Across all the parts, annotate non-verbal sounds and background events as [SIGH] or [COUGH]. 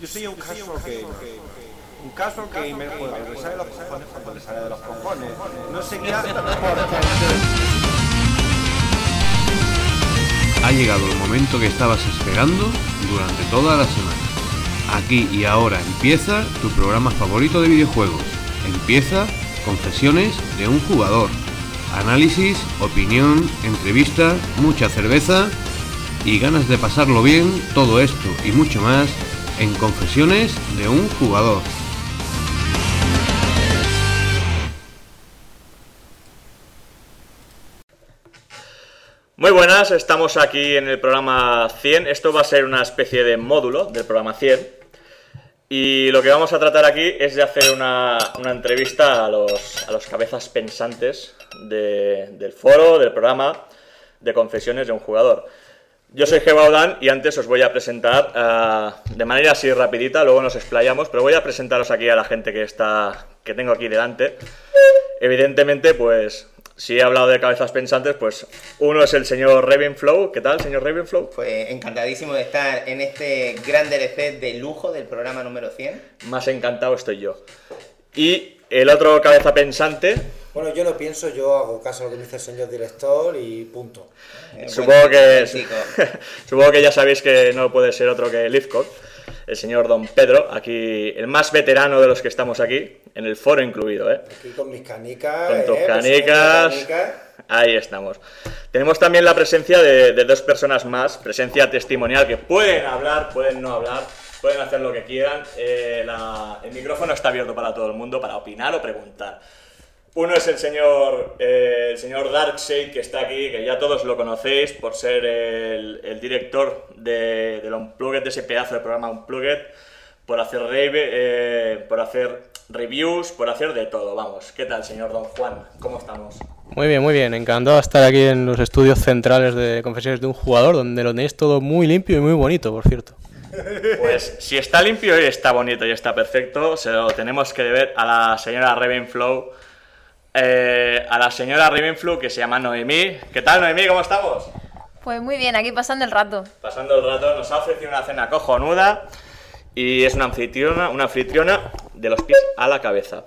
Yo soy un caso que... Un caso que me juega, le sale de los cojones cuando le sale de los cojones. No sé qué hace Ha llegado el momento que estabas esperando durante toda la semana. Aquí y ahora empieza tu programa favorito de videojuegos. Empieza Confesiones de un jugador. Análisis, opinión, entrevista, mucha cerveza y ganas de pasarlo bien, todo esto y mucho más en Confesiones de un jugador. Muy buenas, estamos aquí en el programa 100. Esto va a ser una especie de módulo del programa 100. Y lo que vamos a tratar aquí es de hacer una, entrevista a los, a los cabezas pensantes de- del foro, del programa de confesiones de un jugador. Yo soy Gebaudan y antes os voy a presentar ah, de manera así rapidita, luego nos explayamos, pero voy a presentaros aquí a la gente que está que tengo aquí delante. Evidentemente, pues si he hablado de cabezas pensantes, pues uno es el señor Ravenflow. ¿Qué tal, señor Ravenflow? Pues encantadísimo de estar en este gran DLC de lujo del programa número 100. Más encantado estoy yo. Y el otro cabeza pensante, Bueno, yo no pienso, yo hago caso a lo que me dice el señor director y punto. Eh, supongo que [LAUGHS] supongo que ya sabéis que no puede ser otro que Lifcock, el señor Don Pedro, aquí el más veterano de los que estamos aquí, en el foro incluido, ¿eh? Aquí con mis canicas. Con tus eh, pues, canicas. canicas. Ahí estamos. Tenemos también la presencia de, de dos personas más, presencia testimonial, que pueden hablar, pueden no hablar, pueden hacer lo que quieran. Eh, la- el micrófono está abierto para todo el mundo, para opinar o preguntar. Uno es el señor, eh, el señor Darkseid, que está aquí, que ya todos lo conocéis por ser el, el director de, del Unplugged, de ese pedazo de programa Unplugged, por hacer, rave, eh, por hacer reviews, por hacer de todo. Vamos, ¿qué tal, señor Don Juan? ¿Cómo estamos? Muy bien, muy bien. Encantado de estar aquí en los estudios centrales de Confesiones de un jugador, donde lo tenéis todo muy limpio y muy bonito, por cierto. Pues si está limpio y está bonito y está perfecto, se lo tenemos que deber a la señora Ravenflow, eh, a la señora Ravenflow que se llama Noemí. ¿Qué tal, Noemí? ¿Cómo estamos? Pues muy bien, aquí pasando el rato. Pasando el rato, nos ha ofrecido una cena cojonuda y es una anfitriona, una anfitriona de los pies a la cabeza.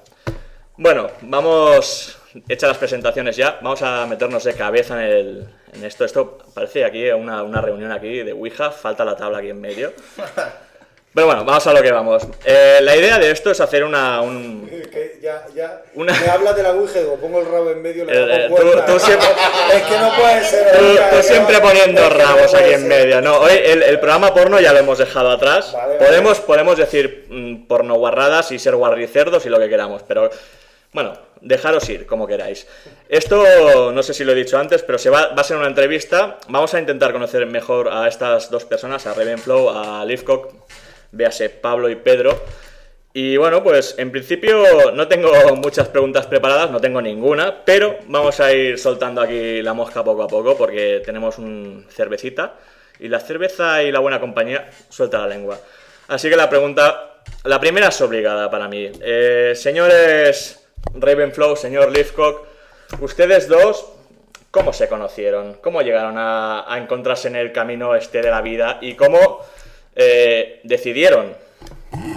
Bueno, vamos, hechas las presentaciones ya, vamos a meternos de cabeza en, el, en esto. Esto parece aquí una, una reunión aquí de Ouija, falta la tabla aquí en medio. [LAUGHS] Pero bueno, vamos a lo que vamos. Eh, la idea de esto es hacer una... un- que ya, ya. Una- Me habla de la Ouija y digo, pongo el rabo en medio y le Eh, hago tú- tú siempre- [LAUGHS] Es que no puede ser. Tú, que siempre poniendo es que no rabos aquí en medio. No, hoy el, el programa porno ya lo hemos dejado atrás. Vale, vale. podemos, podemos decir mm, porno guarradas y ser guarricerdos y lo que queramos, pero bueno, dejaros ir como queráis. Esto no sé si lo he dicho antes, pero se va, va a ser una entrevista. Vamos a intentar conocer mejor a estas dos personas, a Ravenflow, a Leafcock, véase Pablo y Pedro. Y bueno, pues en principio no tengo muchas preguntas preparadas, no tengo ninguna, pero vamos a ir soltando aquí la mosca poco a poco porque tenemos un cervecita y la cerveza y la buena compañía suelta la lengua. Así que la pregunta, la primera es obligada para mí. Eh, señores Ravenflow, señor Leafcock, ustedes dos, ¿cómo se conocieron? ¿Cómo llegaron a encontrarse en el camino este de la vida? ¿Y cómo eh, decidieron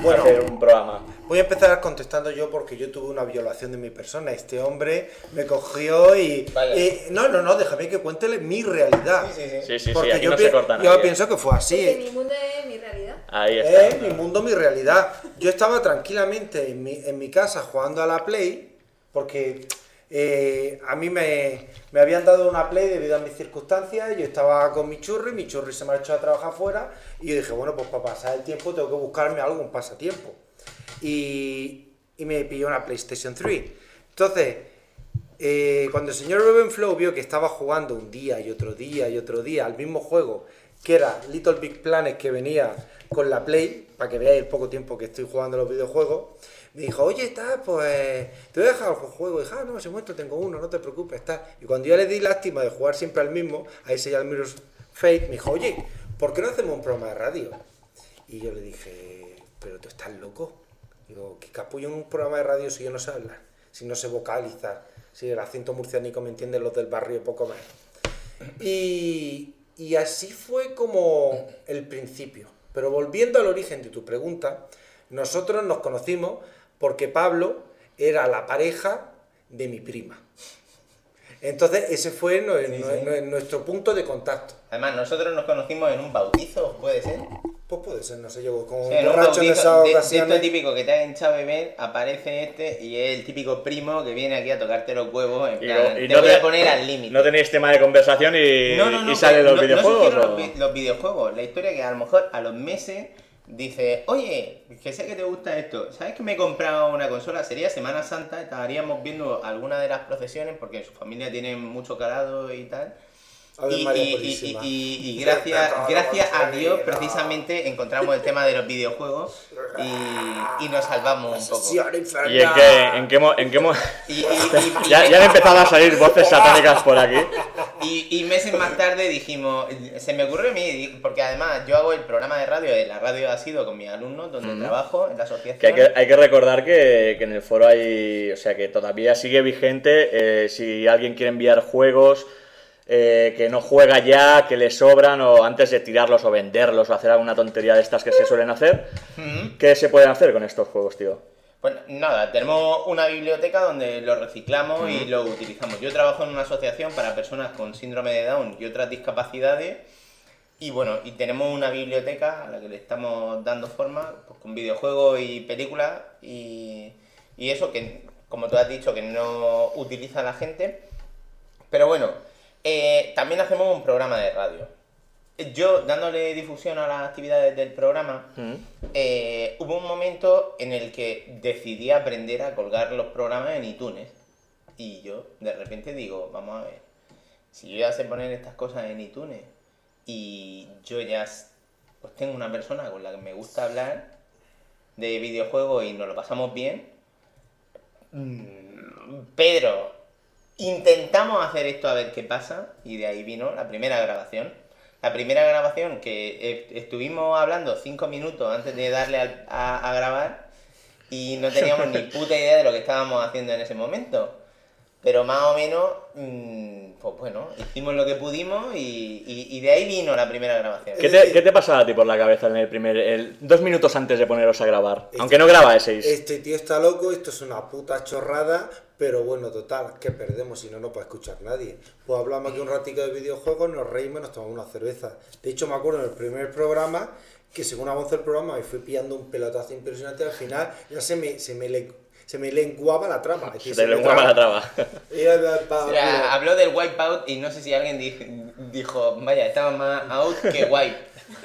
Bueno. hacer un programa? Voy a empezar contestando yo porque yo tuve una violación de mi persona. Este hombre me cogió y. Vale. no, no, no, déjame que cuéntele mi realidad. Sí, sí, sí. Sí, sí, sí, Porque aquí yo, no pi- se corta yo pienso que fue así. Que mi mundo es mi realidad. Ahí está. Eh, mi mundo, mi realidad. Yo estaba tranquilamente en mi, en mi casa jugando a la Play, porque eh, a mí me, me habían dado una Play debido a mis circunstancias, yo estaba con mi churri, mi churri se marchó a trabajar fuera, y yo dije, bueno, pues para pasar el tiempo tengo que buscarme algo, un pasatiempo. Y, y me pilló una PlayStation 3. Entonces, eh, cuando el señor Ravenflow vio que estaba jugando un día y otro día y otro día al mismo juego, que era Little Big Planet que venía con la Play, para que veáis el poco tiempo que estoy jugando los videojuegos, me dijo, oye, está, pues, te voy a dejar el juego. Y dije, ah, no, ese muerto tengo uno, no te preocupes, está. Y cuando yo le di lástima de jugar siempre al mismo, ahí se llama Mirror's Fate, me dijo, oye, ¿por qué no hacemos un programa de radio? Y yo le dije, pero tú estás loco. Digo, ¿qué capullo en un programa de radio si yo no sé hablar? Si no sé vocalizar, si el acento murciánico me entienden los del barrio poco más. Y, y así fue como el principio. Pero volviendo al origen de tu pregunta, nosotros nos conocimos porque Pablo era la pareja de mi prima. Entonces ese fue no- Sí, no- sí. no- nuestro punto de contacto. Además, nosotros nos conocimos en un bautizo, ¿puede ser? Pues puede ser, no sé, yo como Sí, en un borracho en de, de ocasiones. esto típico que te han echado a beber, aparece este y es el típico primo que viene aquí a tocarte los huevos en Y plan, y te no voy te- a poner al límite. ¿No tenéis tema de conversación y, No, no, no, y sale pero los no- no videojuegos? o- los, los videojuegos. La historia que a lo mejor a los meses dice, oye, que sé que te gusta esto, ¿sabes que me he comprado una consola? Sería Semana Santa, estaríamos viendo alguna de las procesiones porque su familia tiene mucho calado y tal. Y, María y- y- Purísima. y- y gracias, gracias a Dios precisamente encontramos el tema de los videojuegos y, y nos salvamos un poco. ¿Y en qué, en qué, en qué mo- Y, y- y- [LAUGHS] y- ya, ya han empezado a salir [LAUGHS] voces satánicas por aquí. Y, y meses más tarde dijimos, se me ocurrió a mí, porque además yo hago el programa de radio, de la radio ha sido con mis alumnos, donde trabajo en la asociación. Que hay, que hay que recordar que, que en el foro hay, o sea, que todavía sigue vigente. eh, si alguien quiere enviar juegos eh, que no juega ya, que le sobran, o antes de tirarlos o venderlos o hacer alguna tontería de estas que se suelen hacer. ¿qué se pueden hacer con estos juegos, tío? Pues nada, tenemos una biblioteca donde lo reciclamos y lo utilizamos. Yo trabajo en una asociación para personas con síndrome de Down y otras discapacidades. Y bueno, y tenemos una biblioteca a la que le estamos dando forma pues, con videojuegos y películas y, y eso que, como tú has dicho, que no utiliza la gente. Pero bueno, eh, también hacemos un programa de radio. Yo, dándole difusión a las actividades del programa, Mm. eh, hubo un momento en el que decidí aprender a colgar los programas en iTunes. Y yo de repente digo, vamos a ver, si yo ya sé poner estas cosas en iTunes y yo ya pues tengo una persona con la que me gusta hablar de videojuegos y nos lo pasamos bien, mm, Pedro, intentamos hacer esto a ver qué pasa y de ahí vino la primera grabación. La primera grabación que eh, estuvimos hablando cinco minutos antes de darle a grabar y no teníamos ni puta idea de lo que estábamos haciendo en ese momento. Pero más o menos, mm, pues bueno, hicimos lo que pudimos y, y- y de ahí vino la primera grabación. ¿Qué te, qué te pasaba a ti por la cabeza en el primer, el, dos minutos antes de poneros a grabar? Aunque no grabáis. Este tío está loco, esto es una puta chorrada, pero bueno, total, que perdemos si no, no puede escuchar nadie. Pues hablamos aquí un ratico de videojuegos, nos reímos y nos tomamos una cerveza. De hecho, me acuerdo en el primer programa que según avanzó el programa me fui pillando un pelotazo impresionante, al final ya se me, se me, le- se me lenguaba la trama. Se te me lenguaba la O sea, habló del wipeout y no sé si alguien di- dijo, vaya, estaba más out que wipe.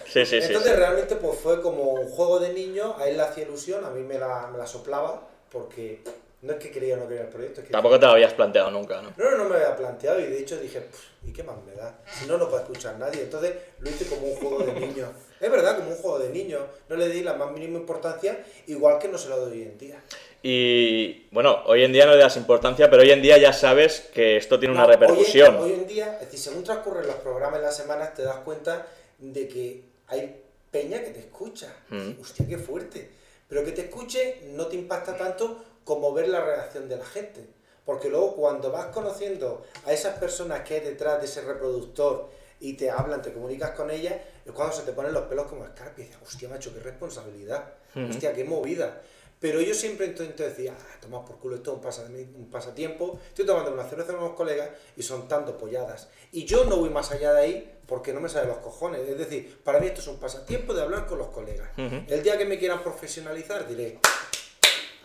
Sí, sí, sí. Entonces sí. realmente pues fue como un juego de niños, a él le hacía ilusión, a mí me la, me la soplaba, porque no es que quería o no quería el proyecto, es que Tampoco te lo habías planteado nunca, ¿no? no, no, no me había planteado y de hecho dije, "Pff, ¿y qué más me da? Si no, no puede escuchar nadie. Entonces lo hice como un juego de niños. Es verdad, como un juego de niños. No le di la más mínima importancia, igual que no se lo doy hoy en día. Y bueno, hoy en día no le das importancia, pero hoy en día ya sabes que esto tiene una No, hoy en- repercusión. Hoy, en día, es decir, según transcurren los programas en las semanas, te das cuenta de que hay peña que te escucha. Mm. Hostia, qué fuerte. Pero que te escuche no te impacta tanto como ver la reacción de la gente. Porque luego cuando vas conociendo a esas personas que hay detrás de ese reproductor y te hablan, te comunicas con ellas, es cuando se te ponen los pelos como escarpia y dices, hostia, macho, qué responsabilidad. Ujú. Hostia, qué movida. Pero yo siempre intento decir, ah, toma por culo, esto es un, pasa- un pasatiempo. Estoy tomando una cerveza con unos colegas y son tanto polladas. Y yo no voy más allá de ahí porque no me sale los cojones. Es decir, para mí esto es un pasatiempo de hablar con los colegas. El día que me quieran profesionalizar diré,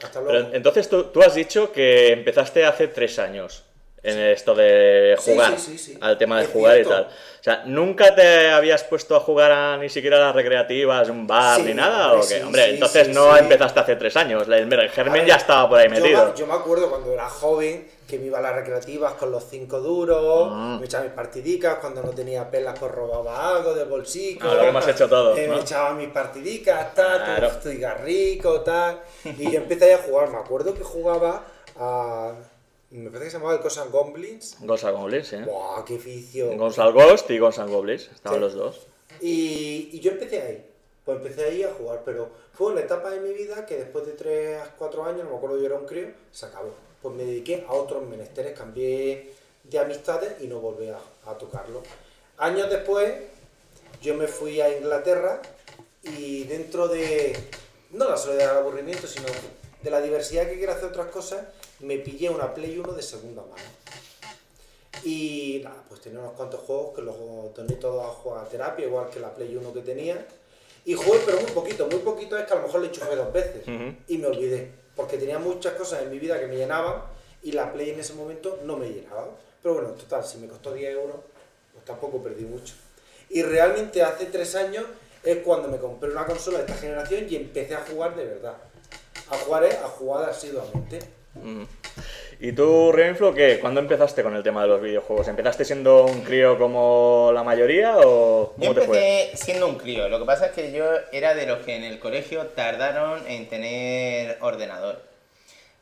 hasta luego. Pero entonces tú, tú has dicho que empezaste hace tres años en esto de jugar, sí, sí, sí. al tema de Es jugar y tal. O sea, ¿nunca te habías puesto a jugar a ni siquiera a las recreativas, un bar, ni nada? hombre, ¿o qué? hombre, entonces no empezaste hace tres años. El, germen ver, ya estaba por ahí yo metido. me- Yo, me acuerdo cuando era joven que me iba a las recreativas con los cinco duros, Ah. me echaba mis partidicas, cuando no tenía pelas pues robaba algo del bolsillo. Ah, lo hemos hecho todos, eh, ¿no? Me echaba mis partidicas, tal, Claro. pues, cigarrico, tal. Y yo empecé a jugar, me acuerdo que jugaba a... Me parece que se llamaba el Cosan Goblins. Ghost and Goblins, sí. ¡Buah, qué vicio! Ghost and Ghost y Ghost and Goblins, estaban Sí. los dos. Y, y yo empecé ahí. Pues empecé ahí a jugar, pero fue una etapa de mi vida que después de 3 a 4 años, no me acuerdo, yo era un crío, se acabó. Pues me dediqué a otros menesteres, cambié de amistades y no volví a, a tocarlo. Años después, yo me fui a Inglaterra y dentro de, no la soledad del aburrimiento, sino de la diversidad que quiero hacer otras cosas, me pillé una Play 1 de segunda mano. Y nada, pues tenía unos cuantos juegos que los doné todos a jugar a terapia, igual que la Play 1 que tenía. Y jugué, pero muy poquito, muy poquito es que a lo mejor le enchufé dos veces Ujú. y me olvidé, porque tenía muchas cosas en mi vida que me llenaban y la Play en ese momento no me llenaba. Pero bueno, total, si me costó 10 euros, pues tampoco perdí mucho. Y realmente hace tres años es cuando me compré una consola de esta generación y empecé a jugar de verdad. A jugar es a jugar asiduamente. Ujú. ¿Y tú, Rainflow, qué? ¿Cuándo empezaste con el tema de los videojuegos? ¿Empezaste siendo un crío como la mayoría o Yo cómo te fue? empecé siendo un crío, lo que pasa es que yo era de los que en el colegio tardaron en tener ordenador.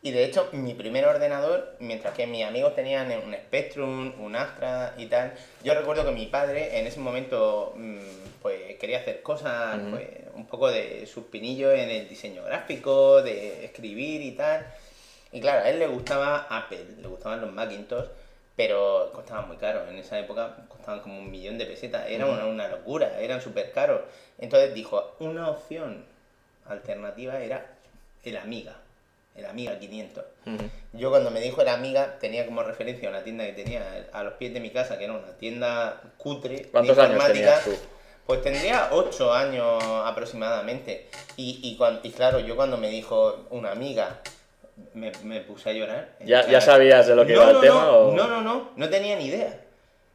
Y de hecho, mi primer ordenador, mientras que mis amigos tenían un Spectrum, un Astra y tal, yo recuerdo que mi padre en ese momento mm, pues quería hacer cosas, Ujú. pues, un poco de sus pinillos en el diseño gráfico, de escribir y tal. Y claro, a él le gustaba Apple, le gustaban los Macintosh, pero costaban muy caros. En esa época costaban como un millón de pesetas. Era una, una locura, eran súper caros. Entonces dijo, una opción alternativa era el Amiga, el Amiga 500. Ujú. Yo cuando me dijo el Amiga tenía como referencia una tienda que tenía a los pies de mi casa, que era una tienda cutre. de ¿Cuántos años informática. tenías tú? Pues tendría 8 años aproximadamente. Y, y, y claro, yo cuando me dijo una amiga, me, me puse a llorar. ¿Ya, ya sabías de lo que no, iba el no, tema? no, o... no, no, no, no tenía ni idea.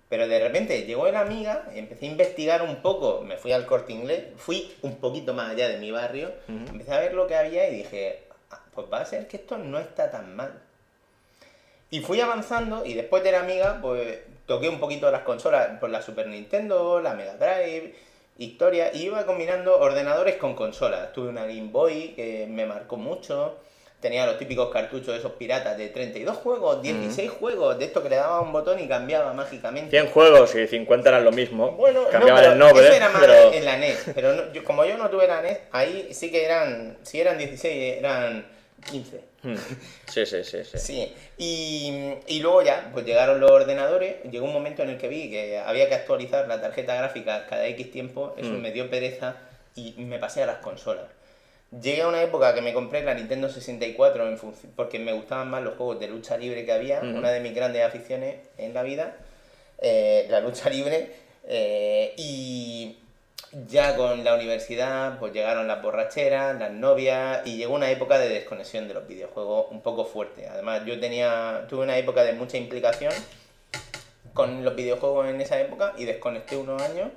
Pero de repente llegó la amiga, empecé a investigar un poco, me fui al corte inglés, fui un poquito más allá de mi barrio, empecé a ver lo que había y dije, "Ah, pues va a ser que esto no está tan mal. Y fui avanzando y después de la amiga, pues toqué un poquito las consolas, por la Super Nintendo, la Mega Drive, historia, y iba combinando ordenadores con consolas. Tuve una Game Boy que me marcó mucho. Tenía los típicos cartuchos esos piratas de 32 juegos, 16 juegos, de esto que le daba un botón y cambiaba mágicamente. 100 juegos y 50 eran lo mismo. Bueno, no, Cambiaban pero el nombre, eso era más pero... en la NES. Pero no- yo- como yo no tuve la NES, ahí sí que eran, si eran 16, eran 15. Hmm. Sí, sí, sí, sí. Sí, y, y luego ya, pues llegaron los ordenadores, llegó un momento en el que vi que había que actualizar la tarjeta gráfica cada X tiempo, eso Mm. me dio pereza y me pasé a las consolas. Llegué a una época que me compré la Nintendo 64 en porque me gustaban más los juegos de lucha libre que había, una de mis grandes aficiones en la vida, eh, la lucha [LAUGHS] libre, eh, y ya con la universidad pues llegaron las borracheras, las novias y llegó una época de desconexión de los videojuegos un poco fuerte. Además yo tenía tuve una época de mucha implicación con los videojuegos en esa época y desconecté unos años.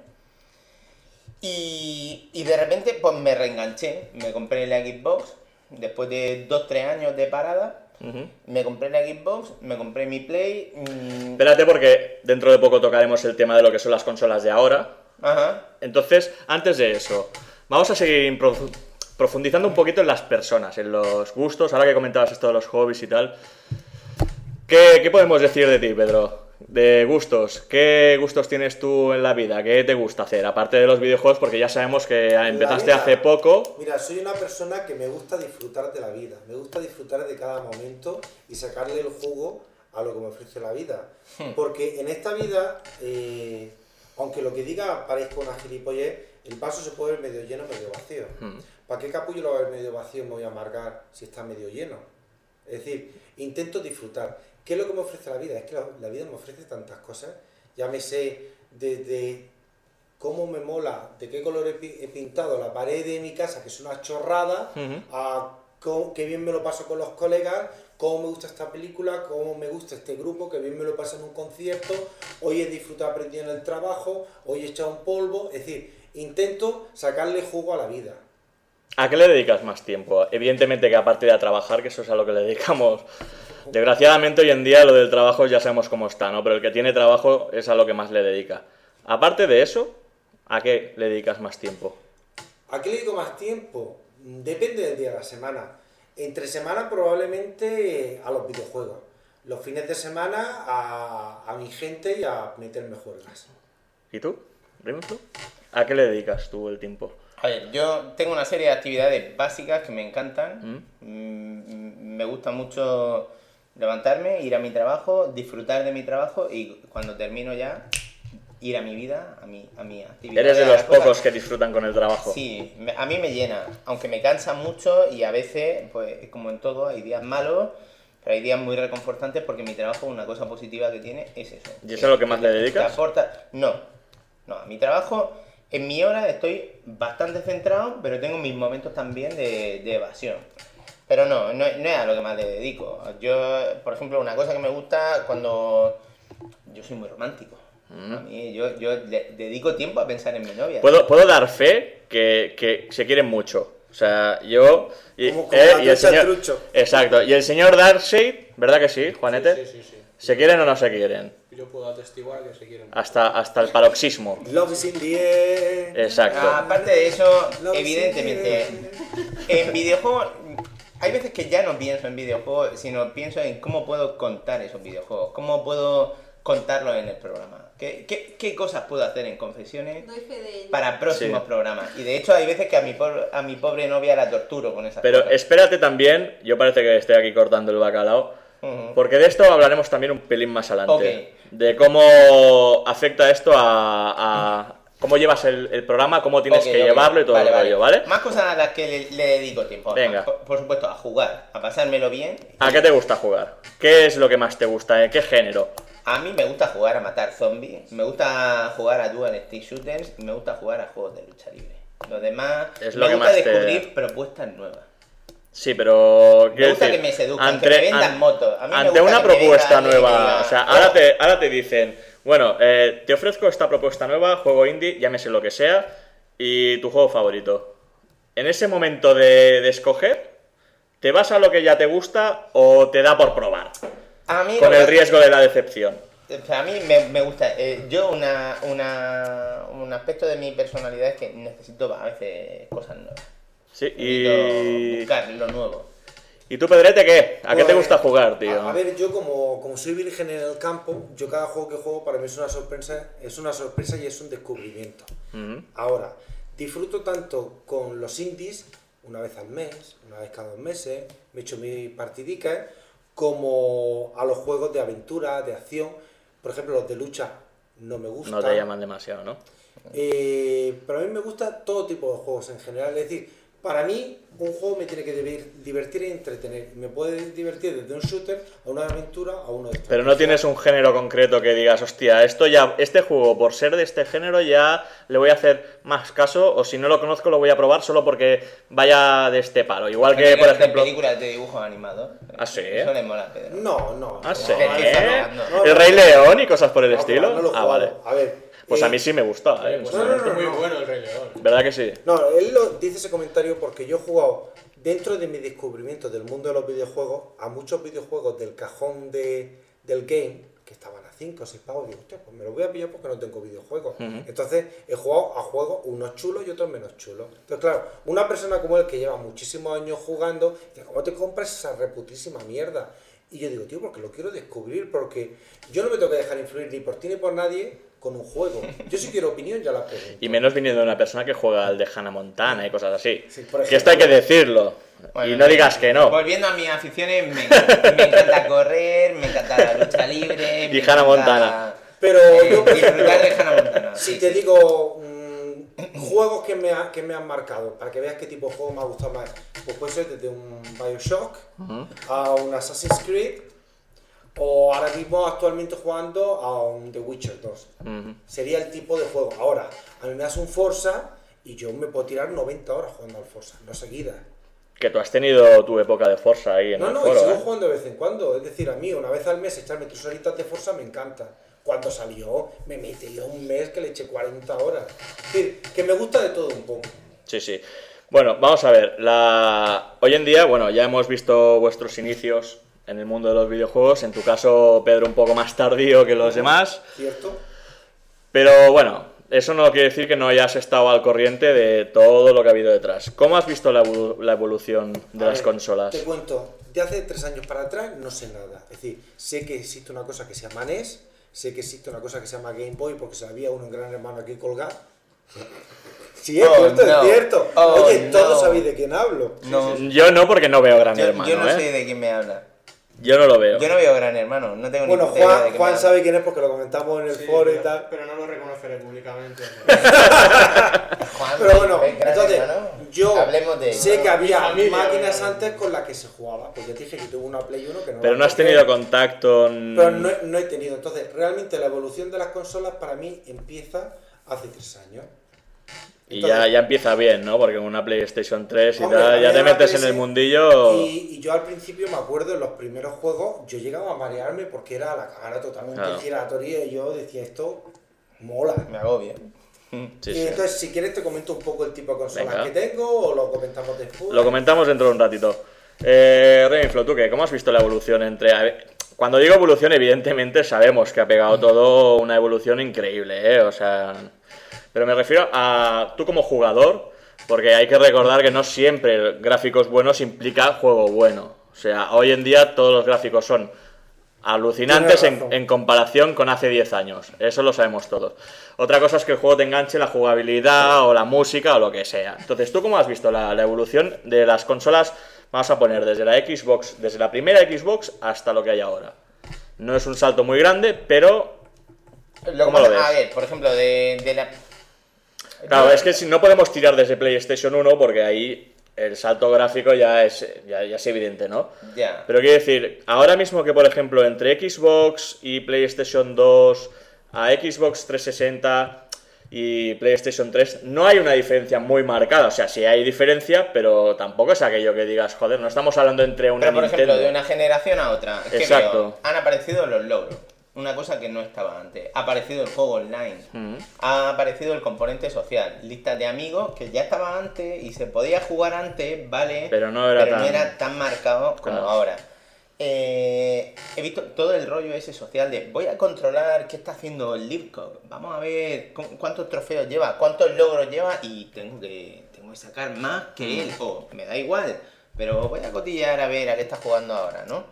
Y, y de repente pues me reenganché, me compré la Xbox después de 2-3 años de parada. Me compré la Xbox, me compré mi Play. mm, Espérate porque dentro de poco tocaremos el tema de lo que son las consolas de ahora. Ajá. Entonces, antes de eso, vamos a seguir profu- profundizando un poquito en las personas, en los gustos. Ahora que comentabas esto de los hobbies y tal. ¿Qué, qué podemos decir de ti, Pedro? De gustos. ¿Qué gustos tienes tú en la vida? ¿Qué te gusta hacer? Aparte de los videojuegos, porque ya sabemos que empezaste vida. hace poco. Mira, soy una persona que me gusta disfrutar de la vida, me gusta disfrutar de cada momento y sacarle el jugo a lo que me ofrece la vida. Porque en esta vida, eh, aunque lo que diga parezca una gilipollez, el vaso se puede ver medio lleno, medio vacío. Hmm. ¿Para qué capullo lo va a ver medio vacío me voy a amargar si está medio lleno? Es decir, intento disfrutar. ¿Qué es lo que me ofrece la vida? Es que la, la vida me ofrece tantas cosas. Ya me sé desde cómo me mola, de qué color he, he pintado la pared de mi casa, que es una chorrada, a cómo- qué bien me lo paso con los colegas, cómo me gusta esta película, cómo me gusta este grupo, qué bien me lo paso en un concierto, hoy he disfrutado aprendiendo en el trabajo, hoy he echado un polvo, es decir, intento sacarle jugo a la vida. ¿A qué le dedicas más tiempo? Evidentemente que aparte de a trabajar, que eso es a lo que le dedicamos. Desgraciadamente hoy en día lo del trabajo ya sabemos cómo está, ¿no? Pero el que tiene trabajo es a lo que más le dedica. Aparte de eso, ¿a qué le dedicas más tiempo? ¿A qué le digo más tiempo? Mm, Depende del día de la semana. Entre semana probablemente a los videojuegos. Los fines de semana a, a mi gente y a meterme juegas. ¿Y tú? Renzo? ¿A qué le dedicas tú el tiempo? A ver, yo tengo una serie de actividades básicas que me encantan. ¿Mm? Mm, Me gusta mucho levantarme, ir a mi trabajo, disfrutar de mi trabajo y cuando termino ya, ir a mi vida, a mi, a mi actividad. Eres de los pocos que disfrutan con el trabajo. Sí, me- a mí me llena, aunque me cansa mucho y a veces, pues como en todo, hay días malos, pero hay días muy reconfortantes porque mi trabajo, una cosa positiva que tiene es eso. ¿Y eso es lo que más le te dedicas? aporta... No, no, a mi trabajo, en mi hora estoy bastante centrado, pero tengo mis momentos también de, de evasión. Pero no, no, no es a lo que más le dedico. Yo, por ejemplo, una cosa que me gusta cuando... Yo soy muy romántico. A mí, yo, yo le- dedico tiempo a pensar en mi novia. Mm. Puedo, puedo dar fe que, que se quieren mucho. O sea, yo y, Como- como eh, la y el señor. trucho. Exacto. Y el señor Darkseid, ¿verdad que sí, Juanete? Sí, sí, sí. ¿Se quieren o no se quieren? Yo puedo atestiguar que se quieren. Hasta, hasta el paroxismo. Love is in the air. Exacto. Aparte de eso, Love evidentemente, en videojuegos, hay veces que ya no pienso en videojuegos, sino pienso en cómo puedo contar esos videojuegos, cómo puedo contarlos en el programa. ¿Qué, qué, qué cosas puedo hacer en confesiones para próximos Sí. programas? Y de hecho hay veces que a mi, pobre, a mi pobre novia la torturo con esas Pero cosas. espérate también, yo parece que estoy aquí cortando el bacalao, porque de esto hablaremos también un pelín más adelante. Ok. De cómo afecta esto a, a cómo llevas el, el programa, cómo tienes que llevarlo y todo Vale, el rollo, ¿vale? Más cosas a las que le, le dedico tiempo. Venga. Por, por supuesto, a jugar, a pasármelo bien. ¿A qué te gusta jugar? ¿Qué es lo que más te gusta? ¿En qué género? A mí me gusta jugar a matar zombies, me gusta jugar a dual stick shooters y me gusta jugar a juegos de lucha libre. Lo demás, Es me que gusta más te- descubrir propuestas nuevas. Sí, pero... Me gusta decir, que me seduzcan, ante- que me vendan an- motos. A mí me ante gusta una me propuesta nueva, digan, o sea, ahora te, ahora te dicen, bueno, eh, te ofrezco esta propuesta nueva, juego indie, llámese lo que sea, y tu juego favorito. En ese momento de, de escoger, ¿te vas a lo que ya te gusta o te da por probar? A mí Con el riesgo de la decepción. A mí me, me gusta. eh, yo, una, una, un aspecto de mi personalidad es que necesito a veces cosas nuevas. Sí, Necesito y... buscar lo nuevo. ¿Y tú, Pedrete, qué? ¿A qué te Pues, gusta jugar, tío? A, a ver, yo como, como soy virgen en el campo, yo cada juego que juego para mí es una sorpresa, es una sorpresa y es un descubrimiento. Ahora, disfruto tanto con los indies, una vez al mes, una vez cada dos meses, me echo mi partidica, como a los juegos de aventura, de acción. Por ejemplo, los de lucha no me gustan. No te llaman demasiado, ¿no? Eh, pero a mí me gusta todo tipo de juegos en general. Es decir, para mí un juego me tiene que divertir y entretener. Me puede divertir desde un shooter a una aventura a uno de estos. Pero no tienes un género concreto que digas, hostia, esto ya, este juego, por ser de este género, ya le voy a hacer más caso, o si no lo conozco, lo voy a probar solo porque vaya de este palo. Igual que, por ejemplo. películas de dibujos animados. ¿Ah, sí? Eso le mola Pedro. No, no. Ah, no, sí. No, El no, Rey no. León y cosas por el No, estilo. no lo he ah, vale. A ver. Pues eh, a mí sí me gusta, ¿eh? Pues No, no, no, muy no. bueno el Rey León. ¿Verdad que sí? No, él lo dice ese comentario porque yo he jugado dentro de mi descubrimiento del mundo de los videojuegos a muchos videojuegos del cajón de, del game que estaban a 5 o 6 pavos. Digo, hostia, pues me los voy a pillar porque no tengo videojuegos. Entonces he jugado a juegos unos chulos y otros menos chulos. Entonces, claro, una persona como él que lleva muchísimos años jugando, dice, ¿cómo te compras esa reputísima mierda? Y yo digo, tío, porque lo quiero descubrir, porque yo no me tengo que dejar influir ni por ti ni por nadie con un juego. Yo si quiero opinión ya la pregunto. Y menos viniendo de una persona que juega al de Hannah Montana y cosas así. Sí, por que esto hay que decirlo. Bueno, y no digas que no. Volviendo a mis aficiones, me, me encanta correr, me encanta la lucha libre. Y Hannah encanta, Montana. Pero eh, yo, por disfrutar ejemplo, de Hannah Montana. Si sí, te sí. digo mm, juegos que me, ha- que me han marcado, para que veas qué tipo de juego me ha gustado más, pues puede ser desde un Bioshock a un Assassin's Creed o ahora mismo actualmente jugando a un The Witcher 2. Ujú. Sería el tipo de juego. Ahora, a mí me das un Forza y yo me puedo tirar 90 horas jugando al Forza, no seguidas. Que tú has tenido tu época de Forza ahí en No, el no, y foro, sigo ¿eh? jugando de vez en cuando. Es decir, a mí una vez al mes echarme tres horitas de Forza me encanta. Cuando salió, me metí yo un mes que le eché 40 horas. Es decir, que me gusta de todo un poco. Sí, sí. Bueno, vamos a ver. La... Hoy en día, bueno, ya hemos visto vuestros inicios en el mundo de los videojuegos. En tu caso, Pedro, un poco más tardío que los demás. ¿Cierto? Pero bueno, eso no quiere decir que no hayas estado al corriente de todo lo que ha habido detrás. ¿Cómo has visto la, evolu- la evolución de A las ver, consolas? Te cuento, de hace tres años para atrás no sé nada. Es decir, sé que existe una cosa que se llama NES, sé que existe una cosa que se llama Game Boy porque se había uno en Gran Hermano aquí colgado. Sí, es Oh, cierto, no. es cierto. Oh, Oye, todos no. sabéis de quién hablo. No, Yo no, porque no veo Gran yo, Hermano, yo no ¿eh? sé de quién me habla. Yo no lo veo. Yo no veo Gran Hermano, no tengo Bueno, ni idea de Juan, Juan sabe quién es porque lo comentamos en el Sí, foro y tal. Pero no lo reconoceré públicamente. [LAUGHS] Juan, Pero bueno, ¿ves Gran entonces Hermano? yo Hablemos de sé que había familia, máquinas antes con las que se jugaba. Pues ya te dije que tuve una Play 1 que no Pero no has tenido contacto. en- Pero no, he- no he tenido. Entonces, realmente la evolución de las consolas para mí empieza hace tres años. Y ya, ya empieza bien, ¿no? Porque con una PlayStation 3 y Hombre, tal, ya te metes en el mundillo. Y, y yo al principio me acuerdo en los primeros juegos, yo llegaba a marearme porque era la cámara totalmente Claro. giratoria y yo decía, esto mola. Me agobia. [LAUGHS] Sí, y sí. entonces, si quieres, te comento un poco el tipo de consolas Venga. que tengo o lo comentamos después. Lo comentamos dentro de un ratito. Eh, Rainflow, ¿tú qué? ¿Cómo has visto la evolución entre... a ver, Cuando digo evolución, evidentemente sabemos que ha pegado todo una evolución increíble, ¿eh? O sea... Pero me refiero a tú como jugador, porque hay que recordar que no siempre gráficos buenos implica juego bueno. O sea, hoy en día todos los gráficos son alucinantes en, comparación con hace 10 años. Eso lo sabemos todos. Otra cosa es que el juego te enganche la jugabilidad o la música o lo que sea. Entonces, ¿tú cómo has visto la, la evolución de las consolas? Vamos a poner desde la Xbox, desde la primera Xbox hasta lo que hay ahora. No es un salto muy grande, pero Lo ¿Cómo que lo pasa- ves? A ver, por ejemplo, de, de la. Claro, Yo- es que si no podemos tirar desde PlayStation 1 porque ahí el salto gráfico ya es, ya, ya es evidente, ¿no? Ya. Pero quiero decir, ahora mismo que por ejemplo entre Xbox y PlayStation 2 a Xbox 360 y PlayStation 3 no hay una diferencia muy marcada. O sea, sí hay diferencia, pero tampoco es aquello que digas, joder, no estamos hablando entre una Pero por Nintendo. ejemplo, de una generación a otra, ¿qué Exacto. veo? Han aparecido los logros. Una cosa que no estaba antes. Ha aparecido el juego online. Mm. Ha aparecido el componente social. Listas de amigos que ya estaba antes y se podía jugar antes, ¿vale? Pero no era tan- era tan marcado como Claro. ahora. Eh, he visto todo el rollo ese social de voy a controlar qué está haciendo el Livcock. Vamos a ver cu- cuántos trofeos lleva, cuántos logros lleva y tengo que, tengo que sacar más que él. O me da igual, pero voy a cotillar a ver a qué está jugando ahora, ¿no?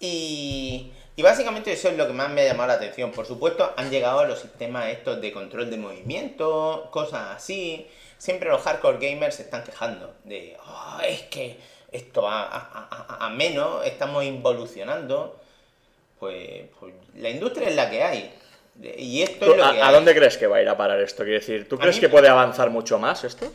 Y, y básicamente eso es lo que más me ha llamado la atención. Por supuesto, han llegado los sistemas estos de control de movimiento, cosas así. Siempre los hardcore gamers se están quejando de, "Oh, es que esto a, a- a- a menos, estamos involucionando. Pues, pues la industria es la que hay. Y esto ¿Tú es lo a, que a hay. dónde crees que va a ir a parar esto? Quiero decir, ¿tú crees mí que puede avanzar mucho más esto?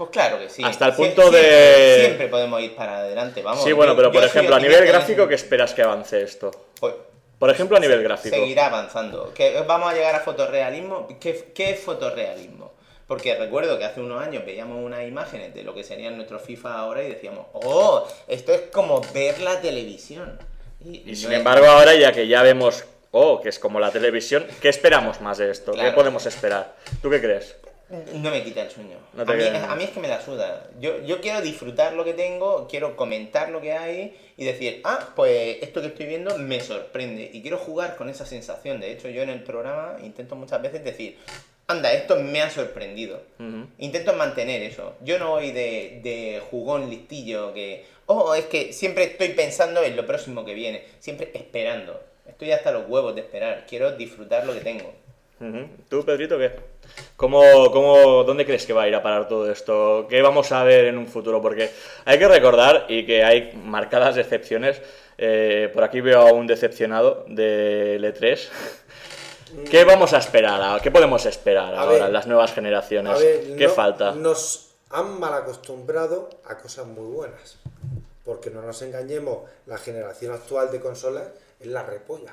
Pues claro que sí. Hasta el punto de- Siempre podemos ir para adelante, vamos. sí, bueno, pero yo por ejemplo, a nivel gráfico, ¿qué esperas que avance esto? Pues, Por ejemplo, a nivel gráfico. Seguirá avanzando. ¿Que ¿Vamos a llegar a fotorrealismo? ¿Qué, qué es fotorrealismo? Porque recuerdo que hace unos años veíamos unas imágenes de lo que serían nuestros FIFA ahora y decíamos, oh, esto es como ver la televisión. Y no sin es- embargo, ahora ya que ya vemos, oh, que es como la televisión, ¿qué esperamos más de esto? ¿Qué podemos esperar? ¿Tú qué crees? No me quita el sueño. No a, mí, queda- a mí es que me la suda. Yo, yo quiero disfrutar lo que tengo, quiero comentar lo que hay y decir, ah, pues esto que estoy viendo me sorprende y quiero jugar con esa sensación. De hecho, yo en el programa intento muchas veces decir, anda, esto me ha sorprendido. Intento mantener eso. Yo no voy de, de jugón listillo que, oh, es que siempre estoy pensando en lo próximo que viene, siempre esperando. Estoy hasta los huevos de esperar. Quiero disfrutar lo que tengo. ¿Tú, Pedrito, qué? ¿Cómo, cómo, ¿Dónde crees que va a ir a parar todo esto? ¿Qué vamos a ver en un futuro? Porque hay que recordar, y que hay marcadas excepciones, eh, por aquí veo a un decepcionado de L3. ¿Qué vamos a esperar? ahora? ¿Qué podemos esperar A ahora ver, en las nuevas generaciones? A ver, ¿Qué no- falta? Nos han mal acostumbrado a cosas muy buenas. Porque no nos engañemos, la generación actual de consolas es la repolla.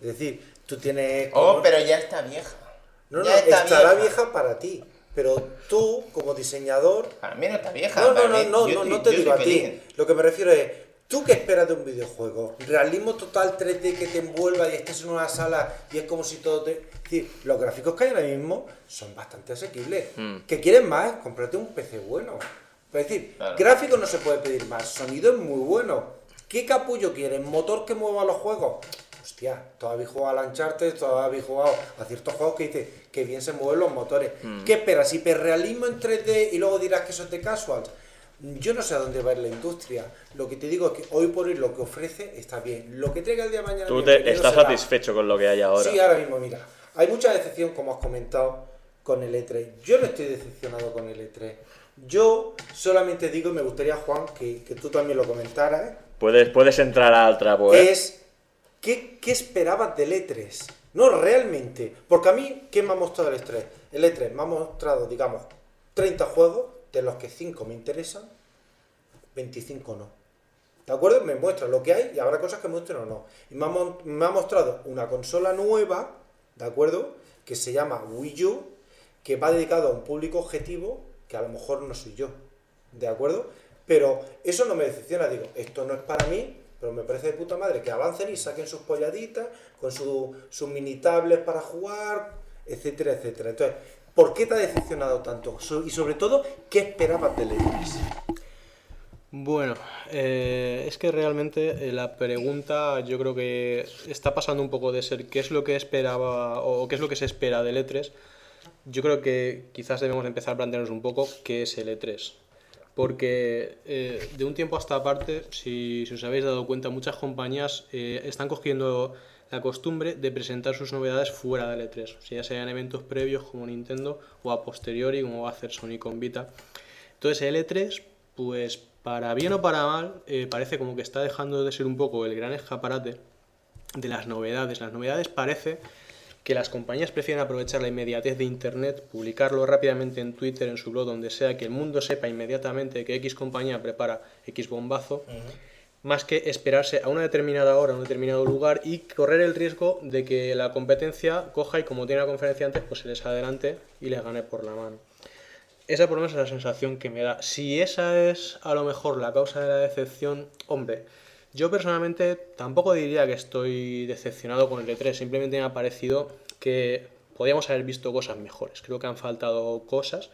Es decir, tú tienes. Oh, pero ya está vieja. No, no, estará vieja. para ti. Pero tú, como diseñador. Para mí no está vieja. No, no, no, no, yo no, no te digo a ti. Lo que me refiero es. ¿Tú qué esperas de un videojuego? ¿Realismo total 3D que te envuelva y estés en una sala y es como si todo te... Es decir, los gráficos que hay ahora mismo son bastante asequibles. Mm. ¿Qué quieres más? Cómprate un PC bueno. Es decir, Claro. gráfico no se puede pedir más, sonido es muy bueno. ¿Qué capullo quieres? ¿Motor que mueva los juegos? Hostia, todavía habéis jugado al Uncharted, todavía habéis jugado a ciertos juegos que dice que bien se mueven los motores. Mm. ¿Qué esperas? ¿Hiperrealismo en 3D y luego dirás que eso es de casual? Yo no sé a dónde va a ir la industria. Lo que te digo es que hoy por hoy lo que ofrece está bien. Lo que traiga el día de mañana. ¿Tú te, estás será. satisfecho con lo que hay ahora? Sí, ahora mismo, mira. Hay mucha decepción, como has comentado, con el E3. Yo no estoy decepcionado con el E3. Yo solamente digo, y me gustaría, Juan, que, que tú también lo comentaras, ¿eh? Puedes, puedes entrar al trapo, ¿eh? es ¿qué, esperabas del E3? No, realmente. Porque a mí, ¿qué me ha mostrado el E3? El E3 me ha mostrado, digamos, 30 juegos, de los que 5 me interesan, 25 no. ¿De acuerdo? Me muestra lo que hay y habrá cosas que muestren o no. Y me ha, me ha mostrado una consola nueva, ¿de acuerdo? Que se llama Wii U, que va dedicado a un público objetivo que a lo mejor no soy yo. ¿De acuerdo? Pero eso no me decepciona. Digo, esto no es para mí, pero me parece de puta madre que avancen y saquen sus polladitas con su- sus mini tablets para jugar, etcétera, etcétera. Entonces, ¿por qué te ha decepcionado tanto? Y sobre todo, ¿qué esperabas del E3? Bueno, eh, es que realmente eh, la pregunta yo creo que está pasando un poco de ser qué es lo que esperaba o qué es lo que se espera del E3. Yo creo que quizás debemos empezar a plantearnos un poco qué es el E3. Porque eh, de un tiempo a esta parte, si, si os habéis dado cuenta, muchas compañías eh, están cogiendo la costumbre de presentar sus novedades fuera del E3. O sea, ya sean eventos previos como Nintendo o a posteriori como va a hacer Sony con Vita. Entonces el E3, pues para bien o para mal, eh, parece como que está dejando de ser un poco el gran escaparate de las novedades. Las novedades parece que las compañías prefieren aprovechar la inmediatez de Internet, publicarlo rápidamente en Twitter, en su blog, donde sea, que el mundo sepa inmediatamente que X compañía prepara X bombazo, más que esperarse a una determinada hora, a un determinado lugar y correr el riesgo de que la competencia coja y como tiene la conferencia antes, pues se les adelante y les gane por la mano. Esa por lo menos es la sensación que me da. Si esa es a lo mejor la causa de la decepción, hombre, yo personalmente tampoco diría que estoy decepcionado con el E3, simplemente me ha parecido que podíamos haber visto cosas mejores. Creo que han faltado cosas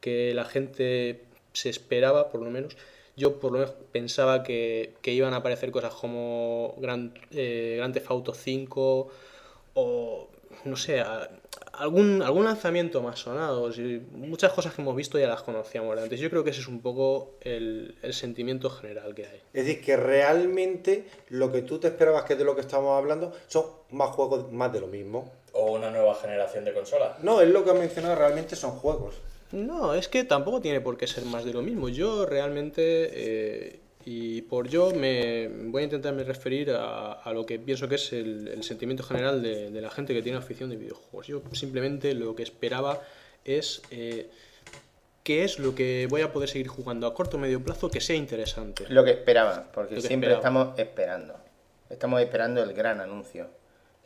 que la gente se esperaba, por lo menos. Yo por lo menos pensaba que, que iban a aparecer cosas como Gran, eh, Grand Auto 5 o no sé, a- algún, algún lanzamiento más sonado. sí, muchas cosas que hemos visto ya las conocíamos antes. Yo creo que ese es un poco el, el sentimiento general que hay. Es decir, que realmente lo que tú te esperabas, que es de lo que estamos hablando, son más juegos, más de lo mismo. O una nueva generación de consola. No, es lo que has mencionado, realmente son juegos. No, es que tampoco tiene por qué ser más de lo mismo. Yo realmente, eh, y por yo me voy a intentarme referir a, a lo que pienso que es el, el sentimiento general de, de la gente que tiene afición de videojuegos. Yo simplemente lo que esperaba es eh, qué es lo que voy a poder seguir jugando a corto o medio plazo que sea interesante. Lo que esperaba, porque que siempre esperaba. estamos esperando. Estamos esperando el gran anuncio.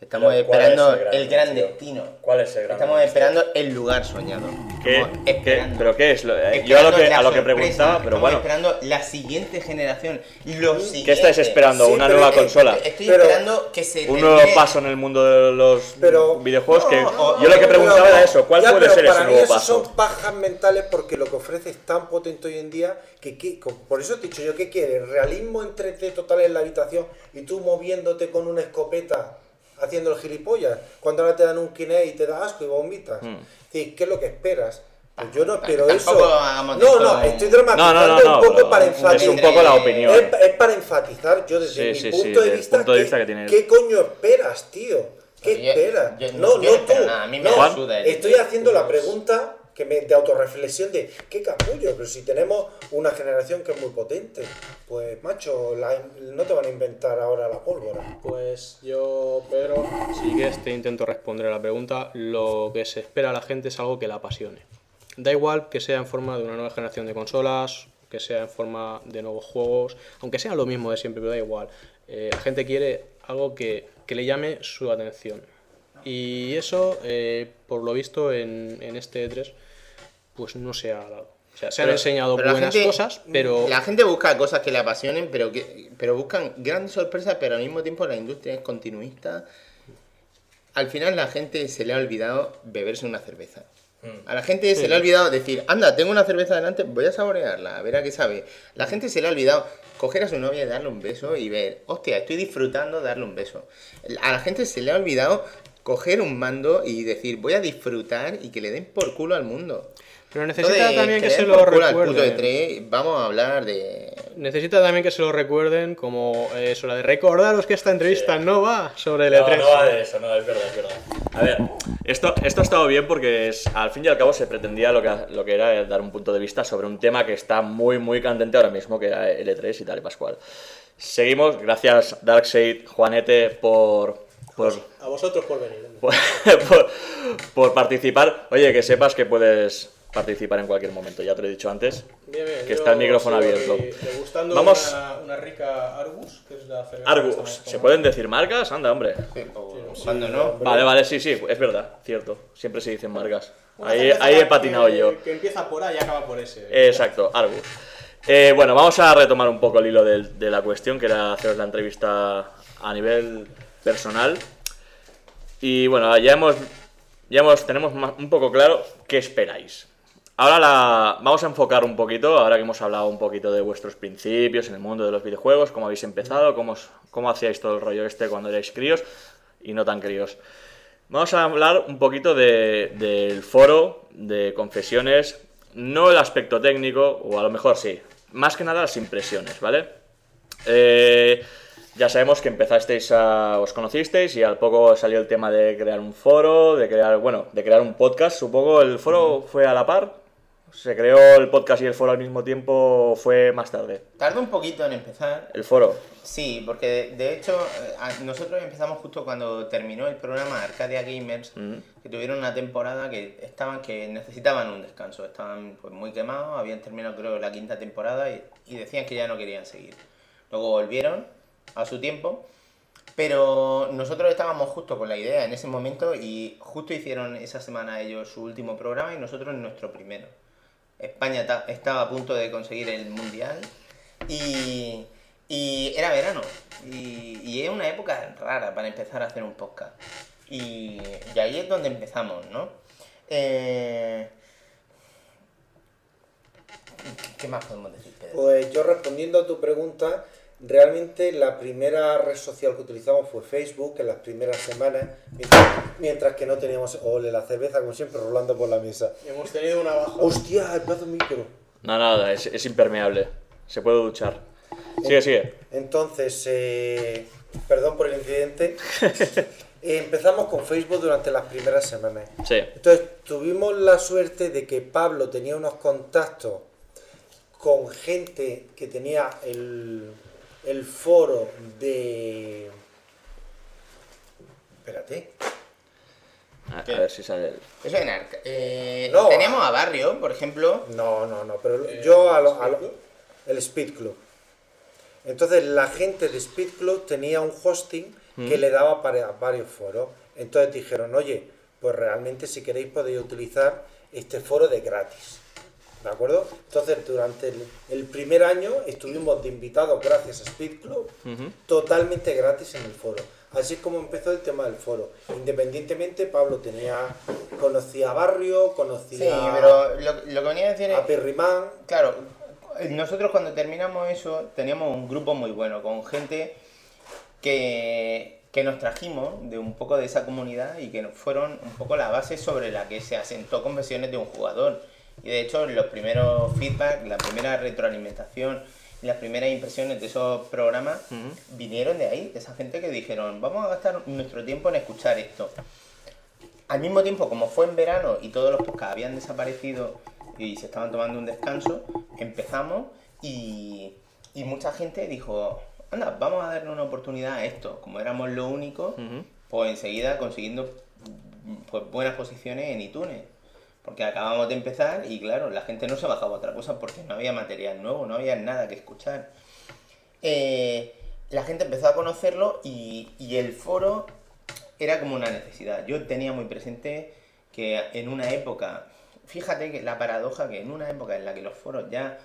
Estamos Pero, ¿cuál esperando es el gran el gran anuncio? destino. ¿Cuál es el gran Estamos esperando el lugar soñado. ¿Qué, Estamos qué- esperando. ¿Pero qué es? Lo- eh, yo a lo que, a lo que preguntaba, pero estamos bueno, esperando la siguiente generación. Lo siguiente. ¿qué estáis esperando? Sí, ¿Una nueva es consola? Estoy Pero- esperando que se ¿Un nuevo termine- paso en el mundo de los Pero- videojuegos? que no, yo lo que preguntaba no, era eso, ¿cuál ya, puede ser ese para mí nuevo eso paso? son pajas mentales porque lo que ofrece es tan potente hoy en día que, por eso te he dicho yo, ¿qué quieres? ¿Realismo en 3D total en la habitación y tú moviéndote con una escopeta haciendo el gilipollas? Cuando ahora te dan un Kinect y te da asco y vomitas. Sí, ¿Qué es lo que esperas? Pues yo no espero eso. No, no, estoy dramatizando No, no, no, no, un poco para es enfatizar. un poco la opinión. Es, es para enfatizar yo desde Sí, mi sí, sí, punto de vista, punto de ¿qué, vista que. ¿qué coño esperas, tío? ¿Qué yo- esperas? yo no- no, tú. nada, a mí me suda el- estoy haciendo la pregunta que me, de autorreflexión de qué capullo, pero si tenemos una generación que es muy potente, pues macho, no te van a inventar ahora la pólvora. Pues yo, Pedro, si quieres te intento responder a la pregunta. Lo que se espera a la gente es algo que la apasione. Da igual que sea en forma de una nueva generación de consolas, que sea en forma de nuevos juegos, aunque sea lo mismo de siempre, pero da igual. Eh, la gente quiere algo que, que le llame su atención. Y eso, eh, por lo visto, en, en este E3, pues no se ha dado. O sea, se han enseñado buenas gente- cosas, pero... La gente busca cosas que le apasionen, pero que pero buscan grandes sorpresas, pero al mismo tiempo la industria es continuista. Al final la gente se le ha olvidado beberse una cerveza. A la gente se le ha olvidado decir, anda, tengo una cerveza delante, voy a saborearla, a ver a qué sabe. La gente se le ha olvidado coger a su novia y darle un beso y ver, hostia, estoy disfrutando de darle un beso. A la gente se le ha olvidado coger un mando y decir, voy a disfrutar y que le den por culo al mundo. Pero necesita Entonces, también que se lo por culo al puto recuerde. E3, vamos a hablar de necesita también que se lo recuerden como eh, eso, la de recordaros que esta entrevista no va sobre el E No, E3. no va de eso, no, es verdad, es verdad. A ver, esto, esto ha estado bien porque es- al fin y al cabo se pretendía lo que, lo que era dar un punto de vista sobre un tema que está muy, muy candente ahora mismo, que era el E3 y tal y Pascual. Seguimos, gracias Darkseid, Juanete, por, por, A vosotros por venir. [LAUGHS] por, por- por participar. Oye, que sepas que puedes participar en cualquier momento, ya te lo he dicho antes. Bien, bien, Que está el micrófono abierto. Vamos- Una, una rica Argus, que es la Argus, ¿se pueden decir marcas? Anda, hombre. Sí, o- Cuando no. Vale, vale, sí, sí, es verdad, cierto. Siempre se dicen marcas. Una Ahí, ahí he que- patinado yo. Que empieza por A y acaba por S. Exacto, Argus. Eh, bueno, vamos a retomar un poco el hilo del- de, la cuestión, que era haceros la entrevista a nivel personal. Y bueno, ya hemos, ya hemos, tenemos un poco claro qué esperáis. Ahora la, vamos a enfocar un poquito, ahora que hemos hablado un poquito de vuestros principios en el mundo de los videojuegos, cómo habéis empezado, cómo, cómo hacíais todo el rollo este cuando erais críos y no tan críos. Vamos a hablar un poquito de- del foro, de confesiones, no el aspecto técnico, o a lo mejor sí, más que nada las impresiones, ¿vale? Eh, ya sabemos que empezasteis a. os conocisteis y al poco salió el tema de crear un foro, de crear, bueno, de crear un podcast. Supongo el foro fue a la par. Se creó el podcast y el foro al mismo tiempo, fue más tarde. Tardó un poquito en empezar. El foro. Sí, porque de, de hecho eh, nosotros empezamos justo cuando terminó el programa Arcadia Gamers, que tuvieron una temporada que estaban que necesitaban un descanso, estaban pues muy quemados, habían terminado creo la quinta temporada y, y decían que ya no querían seguir. Luego volvieron a su tiempo, pero nosotros estábamos justo con la idea en ese momento y justo hicieron esa semana ellos su último programa y nosotros nuestro primero. España ta- estaba a punto de conseguir el mundial y, y era verano. Y, es una época rara para empezar a hacer un podcast. Y, ahí es donde empezamos, ¿no? Eh, ¿Qué más podemos decir? Pues yo respondiendo a tu pregunta, realmente la primera red social que utilizamos fue Facebook en las primeras semanas, mientras, mientras que no teníamos ole la cerveza, como siempre, rolando por la mesa. Hemos tenido una baja. ¡Hostia, el de micro! No, nada, es, es impermeable. Se puede duchar. Sigue, sigue. Entonces, eh, perdón por el incidente. Eh, [LAUGHS] empezamos con Facebook durante las primeras semanas. Sí. Entonces, tuvimos la suerte de que Pablo tenía unos contactos con gente que tenía el, el foro de... Espérate. A, ver si sale el... Eso en Arca- eh, No. Teníamos a Barrio, por ejemplo. No, no, no, pero yo a lo, a lo- el Speed Club. Entonces la gente de Speed Club tenía un hosting que le daba para varios foros. Entonces dijeron, oye, pues realmente si queréis podéis utilizar este foro de gratis. ¿De acuerdo? Entonces durante el, el primer año estuvimos de invitados gracias a Speed Club, totalmente gratis en el foro. Así es como empezó el tema del foro. Independientemente, Pablo tenía, conocía a Barrio, conocía Sí, pero lo, lo que venía a decir es... a Perrimán, Claro, nosotros cuando terminamos eso teníamos un grupo muy bueno, con gente que, que nos trajimos de un poco de esa comunidad y que nos fueron un poco la base sobre la que se asentó conversiones de un jugador. Y de hecho los primeros feedback, la primera retroalimentación las primeras impresiones de esos programas vinieron de ahí, de esa gente que dijeron, vamos a gastar nuestro tiempo en escuchar esto. Al mismo tiempo, como fue en verano y todos los podcasts habían desaparecido y se estaban tomando un descanso, empezamos y, y mucha gente dijo, anda, vamos a darle una oportunidad a esto. Como éramos lo único, pues enseguida consiguiendo pues, buenas posiciones en iTunes. Porque acabamos de empezar y claro, la gente no se bajaba a otra cosa porque no había material nuevo, no había nada que escuchar. Eh, la gente empezó a conocerlo y, el foro era como una necesidad. Yo tenía muy presente que en una época, fíjate que la paradoja que en una época en la que los foros ya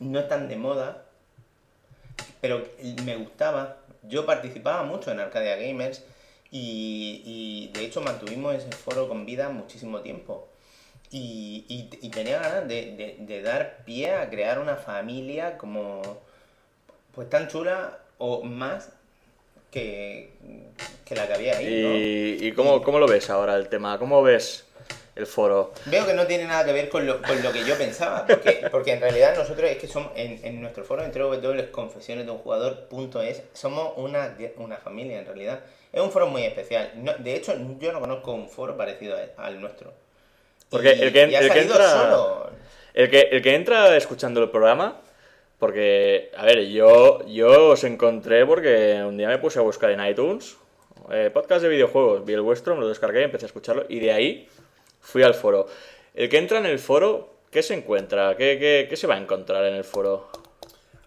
no están de moda, pero me gustaba, yo participaba mucho en Arcadia Gamers y de hecho mantuvimos ese foro con vida muchísimo tiempo. Y, y- y tenía ganas de, de- de dar pie a crear una familia como pues tan chula o más que, que la que había ahí, ¿no? ¿Y, y cómo, cómo lo ves ahora el tema? ¿Cómo ves el foro? Veo que no tiene nada que ver con lo, con lo que yo pensaba, porque, porque en realidad nosotros es que somos, en, en nuestro foro, entre confesiones de un jugador.es, somos una, una familia en realidad. Es un foro muy especial. No- de hecho, yo no conozco un foro parecido a- al nuestro. Porque Y- el que, y ha el que entra. solo. El que, el que entra escuchando el programa. Porque, a ver, yo, yo os encontré porque un día me puse a buscar en iTunes eh, podcast de videojuegos. Vi el vuestro, me lo descargué, empecé a escucharlo y de ahí fui al foro. El que entra en el foro, ¿qué se encuentra? ¿Qué, qué, qué se va a encontrar en el foro?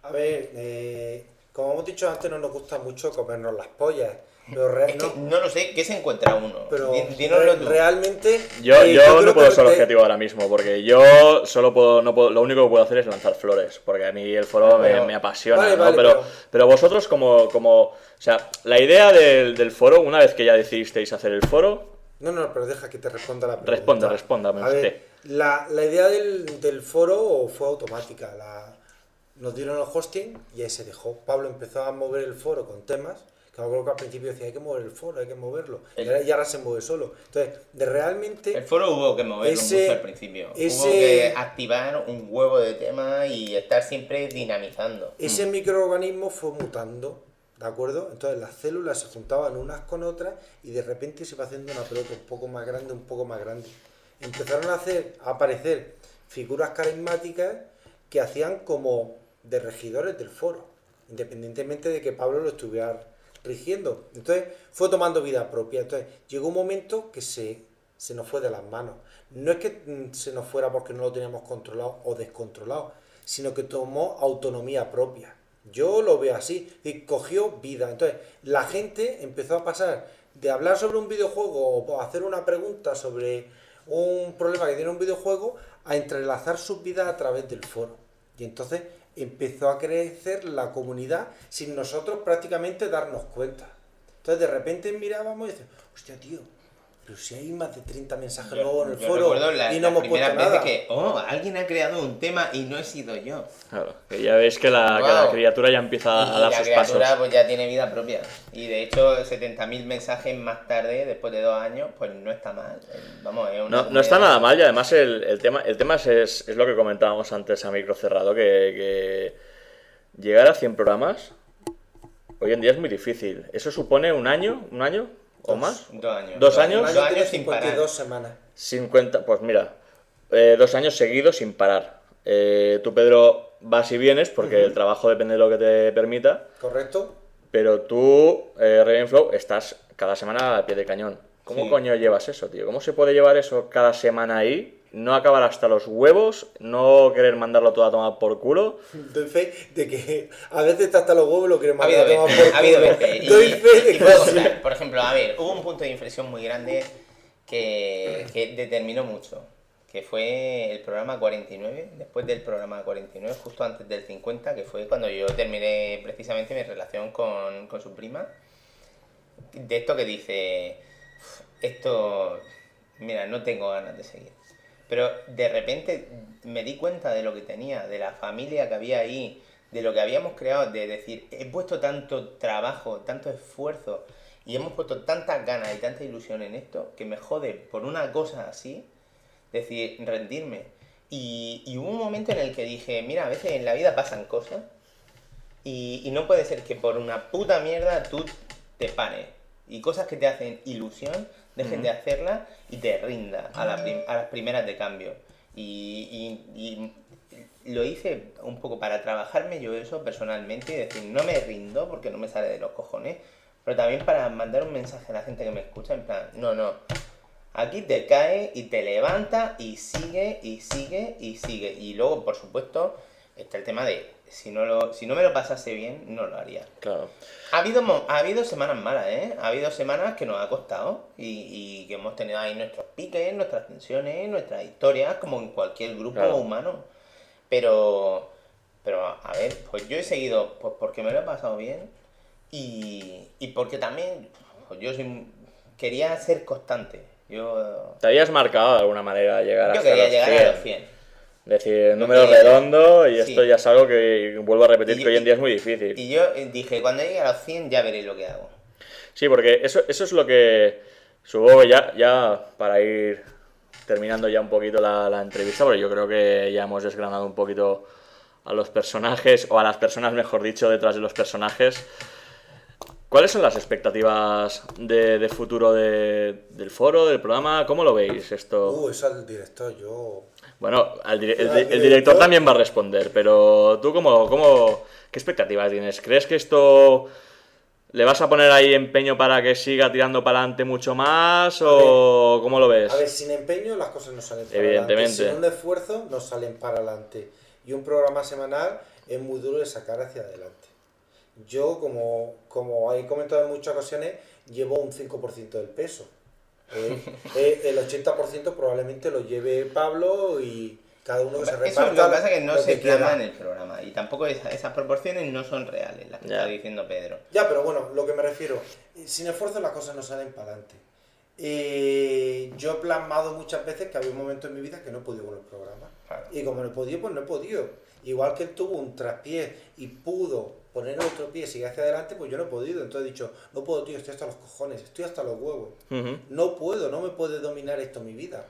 A ver, eh, como hemos dicho antes, no nos gusta mucho comernos las pollas. Pero, re- Es que no, no lo sé, ¿qué se encuentra uno? pero dínoslo tú. realmente. Yo, eh, yo no puedo ser te- objetivo ahora mismo, porque yo solo puedo, no puedo, lo único que puedo hacer es lanzar flores, porque a mí el foro me, Pero- me apasiona, Vale, ¿no? vale, pero, pero- pero vosotros como, como, o sea, la idea del, del foro, una vez que ya decidisteis hacer el foro, No, no, pero deja que te responda la pregunta. Responda, respóndame A ver, usted. la, la idea del, del foro fue automática. La, nos dieron el hosting y ahí se dejó. Pablo empezó a mover el foro con temas. Que me acuerdo que al principio decía, hay que mover el foro, hay que moverlo. Y ahora, y ahora se mueve solo. Entonces, de realmente... El foro hubo que moverlo Ese- mucho al principio. Hubo que activar un huevo de temas y estar siempre dinamizando. Ese microorganismo fue mutando, ¿de acuerdo? Entonces las células se juntaban unas con otras y de repente se iba haciendo una pelota un poco más grande, un poco más grande. Empezaron a, hacer, a aparecer figuras carismáticas que hacían como de regidores del foro, independientemente de que Pablo lo estuviera rigiendo. Entonces fue tomando vida propia. Entonces llegó un momento que se, se nos fue de las manos. No es que mm, se nos fuera porque no lo teníamos controlado o descontrolado, sino que tomó autonomía propia. Yo lo veo así, y cogió vida. Entonces, la gente empezó a pasar de hablar sobre un videojuego o hacer una pregunta sobre un problema que tiene un videojuego a entrelazar sus vidas a través del foro. Y entonces empezó a crecer la comunidad sin nosotros prácticamente darnos cuenta. Entonces de repente mirábamos y dices, hostia tío, pero si hay más de 30 mensajes nuevos en el foro la- y no hemos puesto nada. que, oh, alguien ha creado un tema y no he sido yo. claro, que ya veis que la, que la Wow. criatura ya empieza a y dar la sus criatura pasos. pues ya tiene vida propia. Y de hecho, 70.000 mensajes más tarde, después de dos años, pues no está mal. Vamos, es una No, no está nada mal y además el, el tema, el tema es, es, es lo que comentábamos antes a micro cerrado, que, que llegar a 100 programas hoy en día es muy difícil. ¿Eso supone un año? ¿Un año? ¿O Dos. más? Dos años. ¿Dos años? año Dos tiene años sin parar. 52 semanas. 50, pues mira, eh, dos años seguidos sin parar. Eh, tú, Pedro, vas y vienes porque el trabajo depende de lo que te permita, ¿Correcto? pero tú, eh, Ravenflow, estás cada semana al pie de cañón. ¿Cómo Sí. coño llevas eso, tío? ¿Cómo se puede llevar eso cada semana ahí? No acabar hasta los huevos, no querer mandarlo todo a tomar por culo. Doy fe de que a veces hasta los huevos lo quieren Ha mandar habido a tomar por ha habido culo. veces. [LAUGHS] Y, Doy fe de y que contar, por ejemplo, a ver, hubo un punto de inflexión muy grande que, que determinó mucho, que fue el programa 49, después del programa 49, justo antes del 50, que fue cuando yo terminé precisamente mi relación con, con su prima. De esto que dice, esto, mira, no tengo ganas de seguir. Pero de repente me di cuenta de lo que tenía, de la familia que había ahí, de lo que habíamos creado, de decir, he puesto tanto trabajo, tanto esfuerzo y hemos puesto tantas ganas y tanta ilusión en esto que me jode por una cosa así, decir, rendirme. Y, hubo un momento en el que dije, mira, a veces en la vida pasan cosas y, y no puede ser que por una puta mierda tú te pares y cosas que te hacen ilusión dejen de hacerlas y te rinda a, la prim- a las primeras de cambio. Y, y- y lo hice un poco para trabajarme yo eso personalmente y decir, no me rindo porque no me sale de los cojones, pero también para mandar un mensaje a la gente que me escucha en plan, no, no, aquí te cae y te levanta y sigue y sigue y sigue. Y luego, por supuesto, está el tema de, si no, lo, si no me lo pasase bien, no lo haría. Claro. Ha habido, ha habido semanas malas, ¿eh? Ha habido semanas que nos ha costado y, y que hemos tenido ahí nuestros piques, nuestras tensiones, nuestras historias, como en cualquier grupo Claro. humano. Pero, pero, a ver, pues yo he seguido pues porque me lo he pasado bien y, y porque también pues yo soy- quería ser constante. Yo, Te habías marcado de alguna manera llegar yo hasta quería los llegar 100. a los 100. Decir, número quería- redondo y Sí. esto ya es algo que vuelvo a repetir Y- que hoy en día es muy difícil. Y yo eh, dije, cuando llegue a los 100 ya veré lo que hago. Sí, porque eso, eso es lo que supongo que ya, ya para ir terminando ya un poquito la, la entrevista, porque yo creo que ya hemos desgranado un poquito a los personajes, o a las personas, mejor dicho, detrás de los personajes. ¿Cuáles son las expectativas de, de futuro de- del foro, del programa? ¿Cómo lo veis esto? Uh, eso al director, yo. Bueno, al el, director. también va a responder, pero tú cómo, cómo, ¿qué expectativas tienes? ¿Crees que esto le vas a poner ahí empeño para que siga tirando para adelante mucho más o cómo lo ves? A ver, sin empeño las cosas no salen para Evidentemente. adelante. Sin un esfuerzo no salen para adelante. Y un programa semanal es muy duro de sacar hacia adelante. Yo, como, como he comentado en muchas ocasiones, llevo un 5% del peso. Eh, [LAUGHS] eh, el 80% probablemente lo lleve Pablo y cada uno que se Eso reparta lo que pasa es que no se plasma en el programa y tampoco esa- esas proporciones no son reales, las que Ya. está diciendo Pedro. Ya, pero bueno, lo que me refiero, eh, sin esfuerzo las cosas no salen para adelante. Eh, yo he plasmado muchas veces que había un momento en mi vida que no he podido con el programa. Claro. Y como no he podido, pues no he podido. Igual que él tuvo un traspié y pudo poner otro pie y seguir hacia adelante, pues yo no he podido. Entonces he dicho, no puedo, tío, estoy hasta los cojones, estoy hasta los huevos. No puedo, no me puede dominar esto mi vida.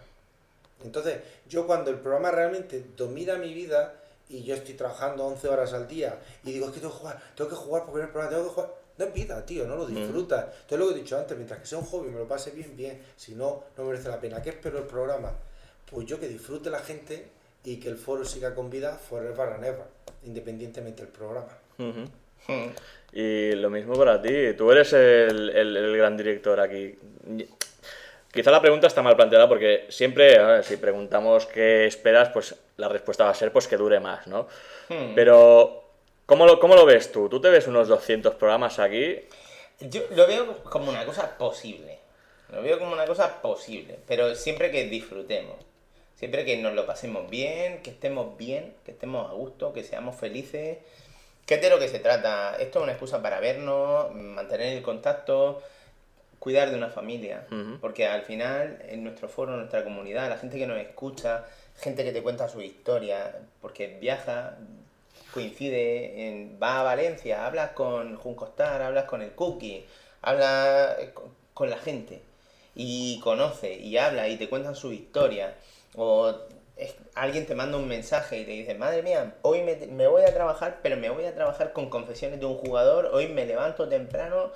Entonces, yo cuando el programa realmente domina mi vida y yo estoy trabajando 11 horas al día y digo, es que tengo que jugar, tengo que jugar porque en el programa tengo que jugar. No es vida, tío, no lo disfrutas. Entonces, lo que he dicho antes, mientras que sea un hobby, me lo pase bien, bien. Si no, no merece la pena. ¿Qué espero el programa? Pues yo que disfrute la gente y que el foro siga con vida forever and ever, independientemente del programa. Hmm. Y lo mismo para ti, tú eres el, el- el gran director aquí. Quizá la pregunta está mal planteada porque siempre, si preguntamos qué esperas, pues la respuesta va a ser pues que dure más, ¿no? Hmm. Pero, ¿cómo lo, ¿cómo lo ves tú? ¿Tú te ves unos 200 programas aquí? Yo lo veo como una cosa posible. Lo veo como una cosa posible. Pero siempre que disfrutemos. Siempre que nos lo pasemos bien, que estemos bien, que estemos a gusto, que seamos felices. Es de lo que se trata. Esto es una excusa para vernos, mantener el contacto, cuidar de una familia. Porque al final, en nuestro foro, en nuestra comunidad, la gente que nos escucha, gente que te cuenta su historia, porque viaja, coincide, en, va a Valencia, hablas con Juncostar, hablas con el Cookie, hablas con, con la gente y conoce y habla y te cuentan su historia. O es- alguien te manda un mensaje y te dice, madre mía, hoy me, me voy a trabajar, pero me voy a trabajar con confesiones de un jugador, hoy me levanto temprano,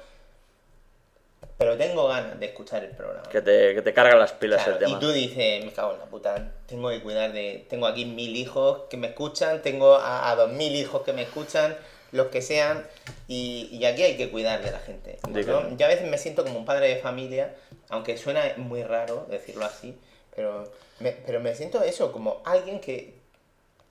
pero tengo ganas de escuchar el programa. Que te, que te cargan las pilas Claro, el tema. Y tú dices, me cago en la puta, tengo que cuidar de... Tengo aquí mil hijos que me escuchan, tengo a, a dos mil hijos que me escuchan, los que sean, y, y aquí hay que cuidar de la gente. Digo. Yo a veces me siento como un padre de familia, aunque suena muy raro decirlo así, pero me, pero me siento eso, como alguien que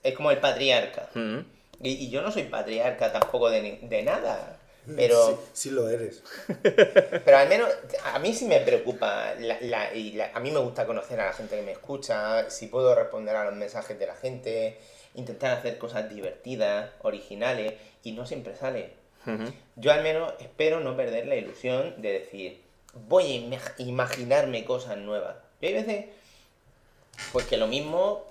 es como el patriarca. Ujú. Y, y yo no soy patriarca tampoco de, ni- de nada, pero... Sí, sí lo eres. [LAUGHS] [LAUGHS] Pero al menos a mí sí me preocupa la- la- y la- a mí me gusta conocer a la gente que me escucha, si puedo responder a los mensajes de la gente, intentar hacer cosas divertidas, originales y no siempre sale. Yo al menos espero no perder la ilusión de decir, voy a ima- imaginarme cosas nuevas. Y hay veces, pues que lo mismo,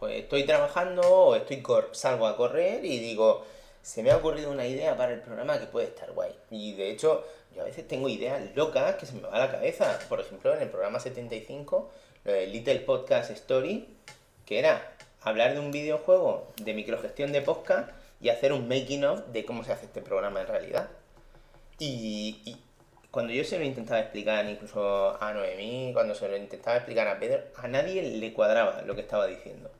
pues estoy trabajando o estoy cor- salgo a correr y digo, se me ha ocurrido una idea para el programa que puede estar guay. Y de hecho, yo a veces tengo ideas locas que se me va a la cabeza. Por ejemplo, en el programa 75, lo de Little Podcast Story, que era hablar de un videojuego de microgestión de podcast y hacer un making of de cómo se hace este programa en realidad. Y, y cuando yo se lo intentaba explicar incluso a Noemí, cuando se lo intentaba explicar a Pedro, a nadie le cuadraba lo que estaba diciendo.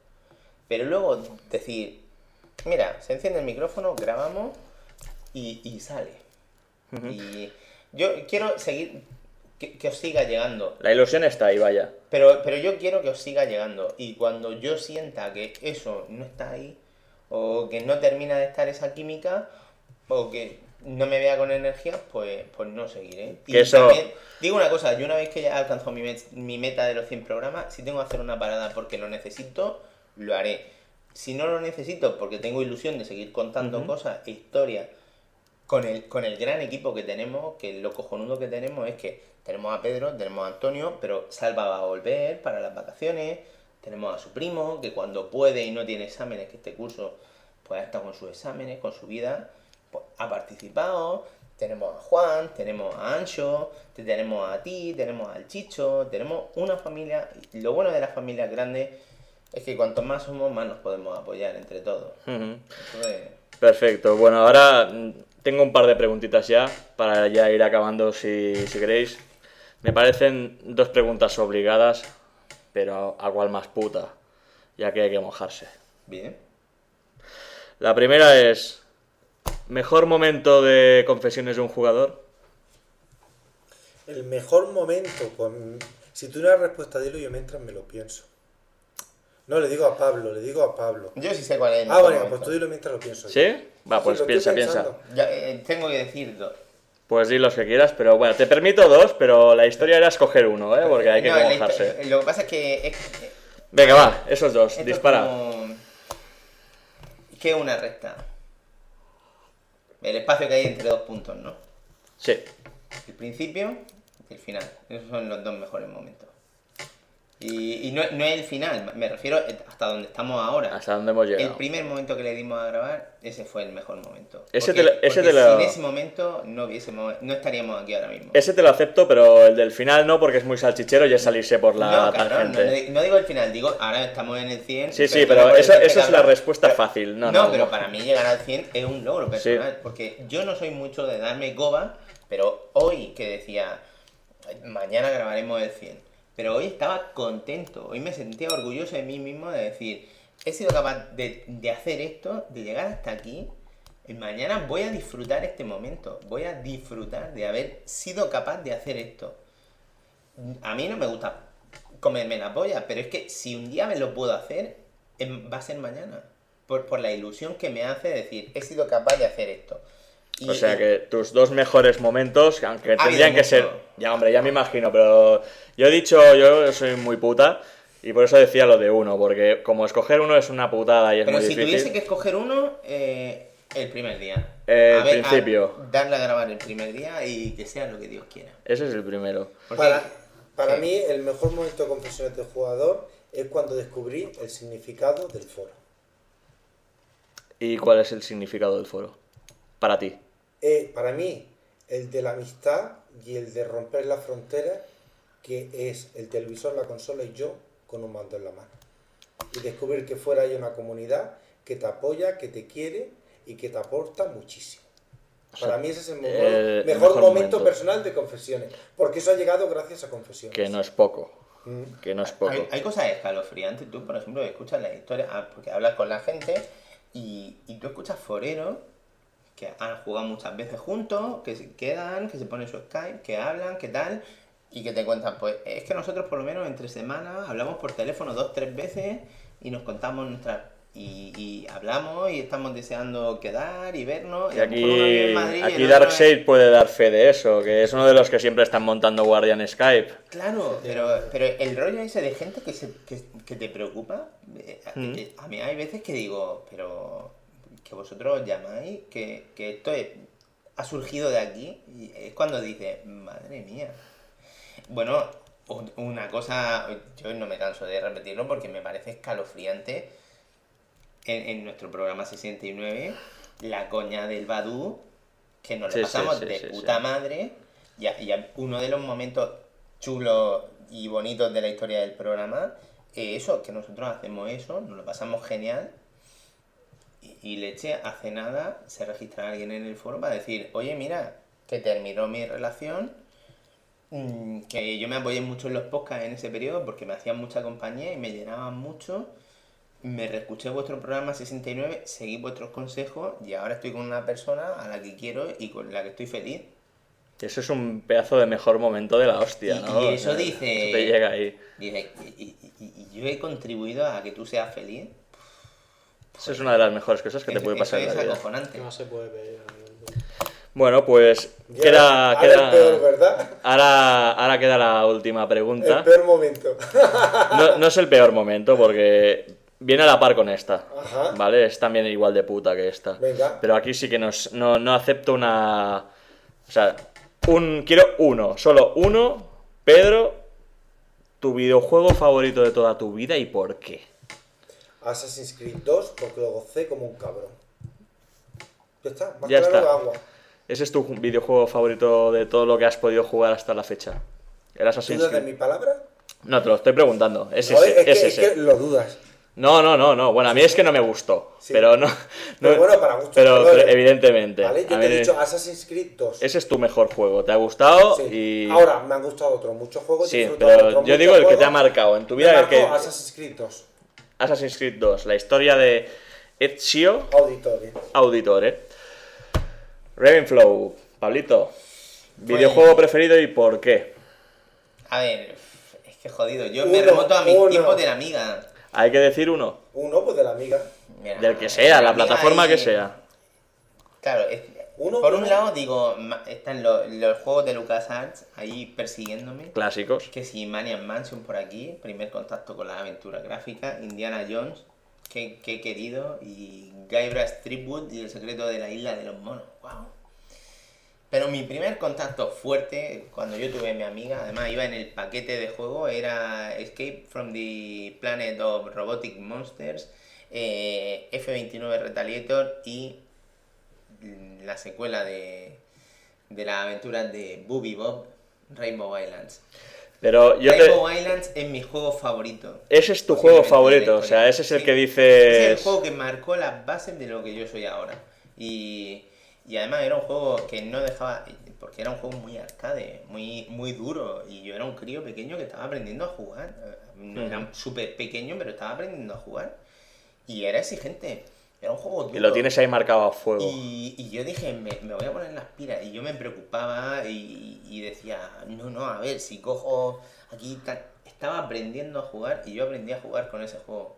Pero luego decir, mira, se enciende el micrófono, grabamos y, y sale. Y yo quiero seguir, que, que os siga llegando. La ilusión está ahí, vaya. Pero, pero yo quiero que os siga llegando. Y cuando yo sienta que eso no está ahí, o que no termina de estar esa química, o que no me vea con energía, pues, pues no seguiré. Y Que eso- también, digo una cosa, yo una vez que ya he alcanzado mi, met- mi meta de los 100 programas, si tengo que hacer una parada porque lo necesito, lo haré. Si no lo necesito porque tengo ilusión de seguir contando cosas e historias con el, con el gran equipo que tenemos, que lo cojonudo que tenemos es que tenemos a Pedro, tenemos a Antonio, pero Salva va a volver para las vacaciones, tenemos a su primo, que cuando puede y no tiene exámenes, que este curso pues estado con sus exámenes, con su vida, ha participado, tenemos a Juan, tenemos a Ancho, te tenemos a ti, tenemos al Chicho, tenemos una familia. Lo bueno de las familias grandes es que cuanto más somos, más nos podemos apoyar entre todos. Entonces, Perfecto. Bueno, ahora mm, tengo un par de preguntitas ya para ya ir acabando si, si queréis. Me parecen dos preguntas obligadas, pero a cuál más puta, ya que hay que mojarse. bien. La primera es, ¿mejor momento de confesiones de un jugador? El mejor momento, pues si tú una respuesta dilo yo mientras me lo pienso. No, le digo a Pablo, le digo a Pablo. Yo sí sé cuál es. el Ah, bueno, pues tú dilo mientras lo pienso. yo. ¿Sí? Va, pues Sí, piensa, piensa. Ya, eh, tengo que decirlo. Pues di los que quieras, pero bueno, te permito dos, pero la historia era escoger uno, ¿eh? Porque hay que No, mojarse. histo- Lo que pasa es que es, Venga, va, esos dos, esto es dispara. como- ¿Qué es una recta? El espacio que hay entre dos puntos, ¿no? Sí. El principio y el final. Esos son los dos mejores momentos. Y, y no, no es el final, me refiero hasta donde estamos ahora. ¿Hasta dónde hemos El llegado? primer momento que le dimos a grabar, ese fue el mejor momento. Ese Porque- te lo- ese te lo- Sin ese momento no hubiésemos, no estaríamos aquí ahora mismo. Ese te lo acepto, pero el del final no, porque es muy salchichero y es salirse por la no, cabrón, no, tangente. no, no digo el final, digo ahora estamos en el 100. Sí, sí, pero eso- eso es la respuesta pero- fácil, no, No, no, pero para mí llegar al 100 es un logro personal, porque yo no soy mucho de darme goba, pero hoy que decía, mañana grabaremos el 100, pero hoy estaba contento, hoy me sentía orgulloso de mí mismo de decir, he sido capaz de, hacer esto, de llegar hasta aquí, y mañana voy a disfrutar este momento, voy a disfrutar de haber sido capaz de hacer esto. A mí no me gusta comerme la polla, pero es que si un día me lo puedo hacer, em- va a ser mañana. Por, por la ilusión que me hace decir, he sido capaz de hacer esto. Y- O sea que tus dos mejores momentos, aunque Ha tendrían que ser. Ya, hombre, ya me imagino, pero yo he dicho, yo soy muy puta y por eso decía lo de uno, porque como escoger uno es una putada y es Pero muy si difícil. tuviese que escoger uno, eh, el primer día. El A ver, a principio. darle a grabar el primer día y que sea lo que Dios quiera. Ese es el primero. Porque- Para, para Sí. mí, el mejor momento de confesiones del jugador es cuando descubrí el significado del foro. ¿Y cuál es el significado del foro? Para ti. Eh, para mí, el de la amistad y el de romper las fronteras, que es el televisor, la consola y yo con un mando en la mano. Y descubrir que fuera hay una comunidad que te apoya, que te quiere y que te aporta muchísimo. Para mí ese es el mejor, el mejor mejor momento, momento. personal de confesiones, porque eso ha llegado gracias a confesiones. Que no es poco. Mm. Que no es poco. Hay, hay cosas escalofriantes, tú por ejemplo escuchas las historias, ah, porque hablas con la gente y, y tú escuchas foreros que han jugado muchas veces juntos, que se quedan, que se ponen su Skype, que hablan, que tal, y que te cuentan, pues es que nosotros por lo menos entre semanas hablamos por teléfono dos, tres veces y nos contamos nuestras... Y, y hablamos y estamos deseando quedar y vernos. Y aquí, en Madrid y aquí Darkseid puede dar fe de eso, que es uno de los que siempre están montando Guardian Skype. Claro, pero, pero el rollo ese de gente que, se, que, que te preocupa, eh, Mm. que- a mí hay veces que digo, pero que vosotros llamáis, que, que esto es- ha surgido de aquí, y es cuando dices, madre mía. Bueno, un- una cosa, yo no me canso de repetirlo porque me parece escalofriante en, en nuestro programa 69, la coña del Badu, que nos Sí, lo sí, pasamos sí, de puta madre, y, y uno de los momentos chulos y bonitos de la historia del programa es eso, que nosotros hacemos eso, nos lo pasamos genial, y, y leche, hace nada se registra alguien en el foro para decir, oye, mira, que terminó mi relación, mm, que yo me apoyé mucho en los podcasts en ese periodo porque me hacían mucha compañía y me llenaban mucho. Me reescuché vuestro programa 69, seguí vuestros consejos y ahora estoy con una persona a la que quiero y con la que estoy feliz. Eso es un pedazo de mejor momento de la hostia, ¿no? y eso dice- eso te llega ahí. Dice, y- y yo he contribuido a que tú seas feliz. Eso es una de las mejores cosas que te puede pasar en la vida. acojonante. ¿Qué más se puede pedir? Bueno, pues Ya, queda, ahora queda- el peor, ¿verdad? ahora, ahora queda la última pregunta. El peor momento. No, no es el peor momento porque viene a la par con esta. Ajá. ¿Vale? Es también igual de puta que esta. Venga. Pero aquí sí que nos, no, no acepto una. O sea, un, quiero uno, solo uno. Pedro, tu videojuego favorito de toda tu vida y por qué. Assassin's Creed 2 porque lo gocé como un cabrón. Ya está, más Ya claro está. que agua. Ese es tu ju- videojuego favorito de todo lo que has podido jugar hasta la fecha. El Assassin's ¿Dudas de mi palabra? No, te lo estoy preguntando. Es No, ese, es, que, es es ese. que lo dudas. No, no, no, no. Bueno, a mí es que no me gustó. Sí. Pero no. Pero no- bueno, para gustos pero, pero evidentemente. ¿Vale? Yo te he dicho Assassin's Creed 2. Ese es tu mejor juego. ¿Te ha gustado? Sí. Y... Ahora, me han gustado otros muchos juegos. Sí, pero otros yo digo el que te ha marcado en tu Me vida. el marcó que... Assassin's Creed 2. Assassin's Creed 2. La historia de Ezio Auditores. Auditore. Ravenflow. Pablito. Videojuego preferido y por qué. A ver, es que jodido. Yo Uno, me remonto a mis uno. tiempos de la amiga. Hay que decir uno. Uno, pues de la amiga. Mira, Del que sea, la plataforma y- que sea. Claro, es- Uno, por uno. un lado digo, están los, los juegos de LucasArts ahí persiguiéndome. Clásicos. Que si Maniac Mansion por aquí, primer contacto con la aventura gráfica, Indiana Jones, que, que he querido, y Guybrush Streetwood y el secreto de la isla de los monos. Wow. Pero mi primer contacto fuerte, cuando yo tuve a mi amiga, además iba en el paquete de juego, era Escape from the Planet of Robotic Monsters, eh, F-29 Retaliator y la secuela de, de las aventuras de Booby Bob, Rainbow Islands. Pero yo te... Rainbow Islands es mi juego favorito. Ese es tu juego la favorito. O sea, ese es el Sí. que Ese es el juego que marcó las bases de lo que yo soy ahora. Y, y además era un juego que no dejaba. Porque era un juego muy arcade, muy, muy duro. Y yo era un crío pequeño que estaba aprendiendo a jugar. No era súper pequeño, pero estaba aprendiendo a jugar. Y era exigente. Era un juego duro. Y lo tienes ahí marcado a fuego. Y, y yo dije, me, me voy a poner las pilas. Y yo me preocupaba y, y decía, no, no, a ver, si cojo aquí. tal". Estaba aprendiendo a jugar y yo aprendí a jugar con ese juego.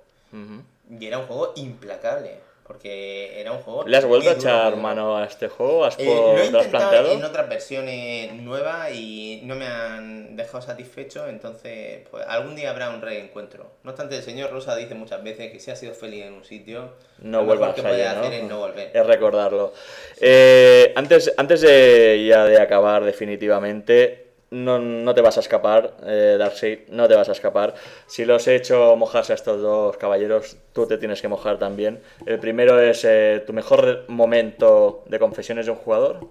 Y era un juego implacable. Porque era un juego. ¿Le has vuelto a echar duro. mano a este juego? ¿Has Eh, lo he ¿Te lo has intentado planteado? en otras versiones nuevas y no me han dejado satisfecho, entonces pues algún día habrá un reencuentro. No obstante, el señor Rosa dice muchas veces que si ha sido feliz en un sitio, No lo mejor que puede ¿no? hacer es no volver. Es recordarlo. Eh, antes, antes de ya de acabar definitivamente, no, no te vas a escapar, eh, Darkseid, no te vas a escapar. Si los he hecho mojarse a estos dos caballeros, tú te tienes que mojar también. El primero es eh, tu mejor momento de confesiones de un jugador.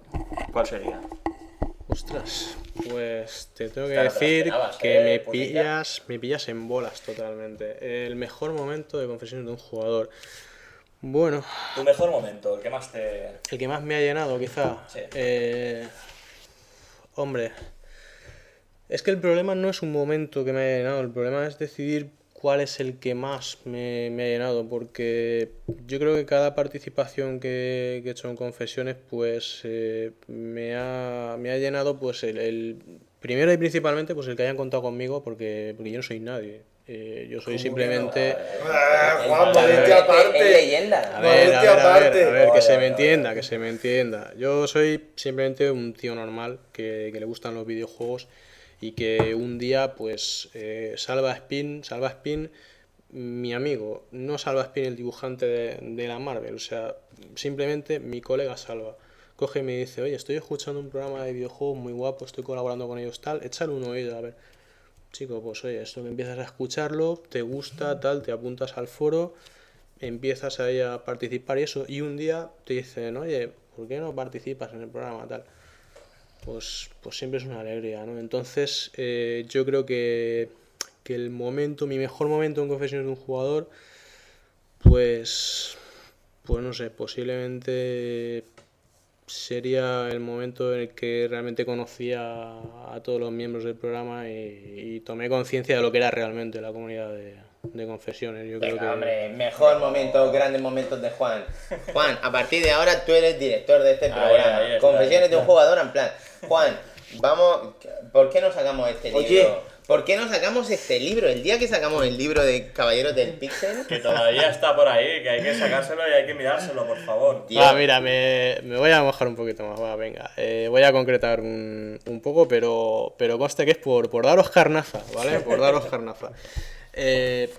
¿Cuál sería? Ostras, pues te tengo que te decir que ¿eh, me pillas, me pillas en bolas totalmente. El mejor momento de confesiones de un jugador. Bueno, Tu mejor momento, el que más te... el que más me ha llenado, quizá. Sí. Eh, hombre, es que el problema no es un momento que me haya llenado, el problema es decidir cuál es el que más me, me ha llenado, porque yo creo que cada participación que, que he hecho en confesiones, pues eh, me, ha, me ha llenado, pues el, el- primero y principalmente, pues el que hayan contado conmigo, porque, porque yo no soy nadie. Eh, yo soy simplemente... Ah, Juan, Claro, modestia es- aparte. es leyenda. A ver, a ver, Modestia a ver, aparte. a ver, que se me entienda, que se me entienda. Yo soy simplemente un tío normal que, que le gustan los videojuegos y que un día, pues, eh, Salva Spin, Salva Spin, mi amigo, no Salva Spin el dibujante de, de la Marvel, o sea, simplemente mi colega Salva. Coge y me dice, oye, estoy escuchando un programa de videojuegos muy guapo, estoy colaborando con ellos, tal, échale un oído, a ver. Chico, pues oye, esto que empiezas a escucharlo, te gusta, tal, te apuntas al foro, empiezas ahí a participar y eso, y un día te dicen, oye, ¿por qué no participas en el programa tal? Pues, pues siempre es una alegría, ¿no? Entonces, eh, yo creo que, que el momento, mi mejor momento en confesiones de un jugador, pues, pues no sé, posiblemente sería el momento en el que realmente conocía a todos los miembros del programa y tomé conciencia de lo que era realmente la comunidad de, de confesiones. Yo creo Venga, que hombre, mejor momento, grandes momentos de Juan. Juan, a partir de ahora tú eres director de este Ahí, programa. ahí está, Confesiones ahí de un jugador en plan. Juan, vamos, ¿por qué no sacamos este libro? Oye. ¿Por qué no sacamos este libro? El día que sacamos el libro de Caballeros del Pixel. Que todavía está por ahí, que hay que sacárselo y hay que mirárselo, por favor. Tío, Ah, mira, me, me voy a mojar un poquito más, va, venga. Eh, voy a concretar un, un poco, pero, pero conste que es por, por daros carnaza, ¿vale? Por daros carnaza. Eh,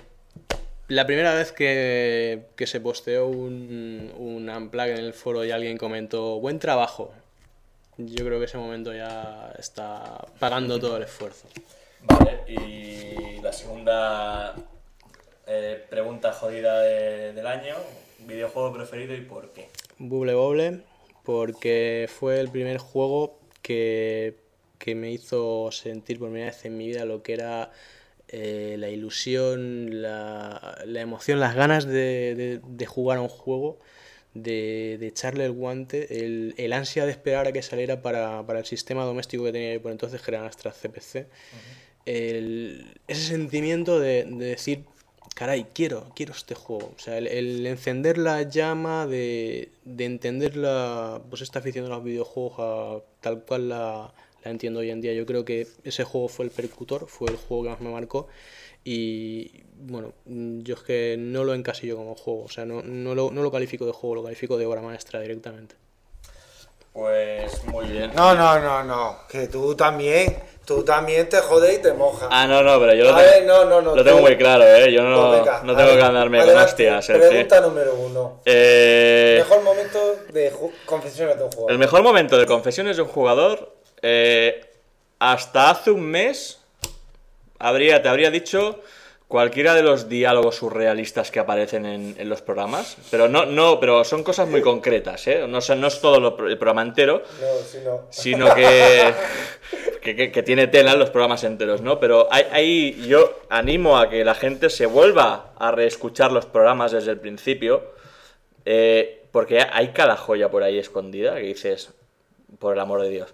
la primera vez que, que se posteó un, un unplug en el foro y alguien comentó, buen trabajo, yo creo que ese momento ya está pagando todo el esfuerzo. Vale, y la segunda eh, pregunta jodida de- del año, videojuego preferido y por qué. Bubble Bobble, porque fue el primer juego que, que me hizo sentir por primera vez en mi vida lo que era eh, la ilusión, la, la emoción, las ganas de, de- jugar a un juego, de, de echarle el guante, el, el ansia de esperar a que saliera para, para el sistema doméstico que tenía por entonces, que era nuestra CPC. El- ese sentimiento de, de decir, caray, quiero, quiero este juego. O sea, el, encender la llama de, de entender la, pues esta afición de los videojuegos tal cual la, la entiendo hoy en día. Yo creo que ese juego fue el percutor, fue el juego que más me marcó. Y bueno, yo es que no lo encasillo como juego, o sea, no, no, lo, no lo califico de juego, lo califico de obra maestra directamente. Pues muy bien. No, no, no, no. Que tú también, tú también te jodes y te mojas. Ah, no, no, pero yo lo, tengo- ver, no, no, no, lo tengo muy claro, ¿eh? Yo no, venga, no tengo ver, que andarme con hostias. el Pregunta número uno. Eh, Mejor momento de confesiones de un juego. El mejor momento de confesiones de un jugador, eh, hasta hace un mes, habría, te habría dicho cualquiera de los diálogos surrealistas que aparecen en, en los programas, pero no, no, pero son cosas muy concretas, ¿eh? No, son- no es todo lo- el programa entero, No, si no. sino que, [LAUGHS] que, que- que tiene tela en los programas enteros, ¿no? Pero hay- yo animo a que la gente se vuelva a reescuchar los programas desde el principio, eh, porque hay cada joya por ahí escondida que dices, por el amor de Dios.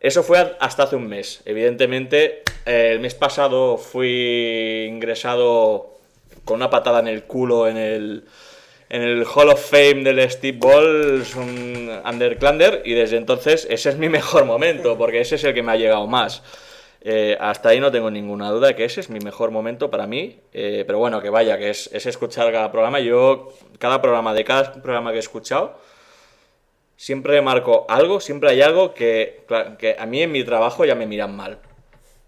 Eso fue hasta hace un mes. Evidentemente, eh, el mes pasado fui ingresado con una patada en el culo en el, en el Hall of Fame del Steve Balls, un Underclander, y desde entonces ese es mi [LAUGHS] mejor momento, porque ese es el que me ha llegado más. Eh, hasta ahí no tengo ninguna duda que ese es mi mejor momento para mí, eh, pero bueno, que vaya, que es, es escuchar cada programa. Yo, cada programa, de cada programa que he escuchado, siempre marco algo, siempre hay algo que, que a mí en mi trabajo ya me miran mal.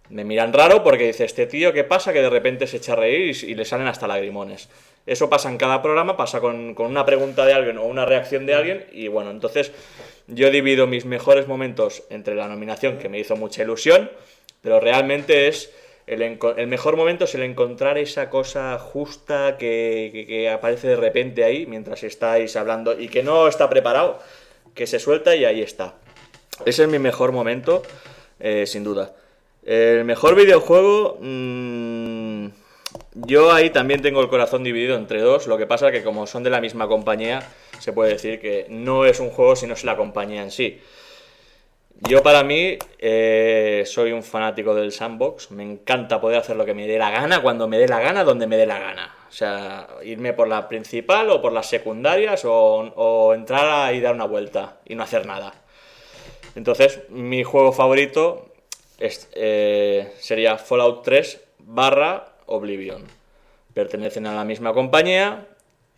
Me miran raro porque dice, este tío, ¿qué pasa? Que de repente se echa a reír y, le salen hasta lagrimones. Eso pasa en cada programa, pasa con, con una pregunta de alguien o una reacción de alguien y bueno, entonces yo divido mis mejores momentos entre la nominación, que me hizo mucha ilusión, pero realmente es... El, el mejor momento es el encontrar esa cosa justa que- que aparece de repente ahí mientras estáis hablando y que no está preparado, que se suelta y ahí está. Ese es mi mejor momento, eh, sin duda. El mejor videojuego, mm, yo ahí también tengo el corazón dividido entre dos. Lo que pasa es que como son de la misma compañía, se puede decir que no es un juego sino es la compañía en sí. Yo para mí eh, soy un fanático del sandbox, me encanta poder hacer lo que me dé la gana, cuando me dé la gana, donde me dé la gana. O sea, irme por la principal o por las secundarias o, entrar y dar una vuelta y no hacer nada. Entonces, mi juego favorito es, eh, sería Fallout 3 barra Oblivion. Pertenecen a la misma compañía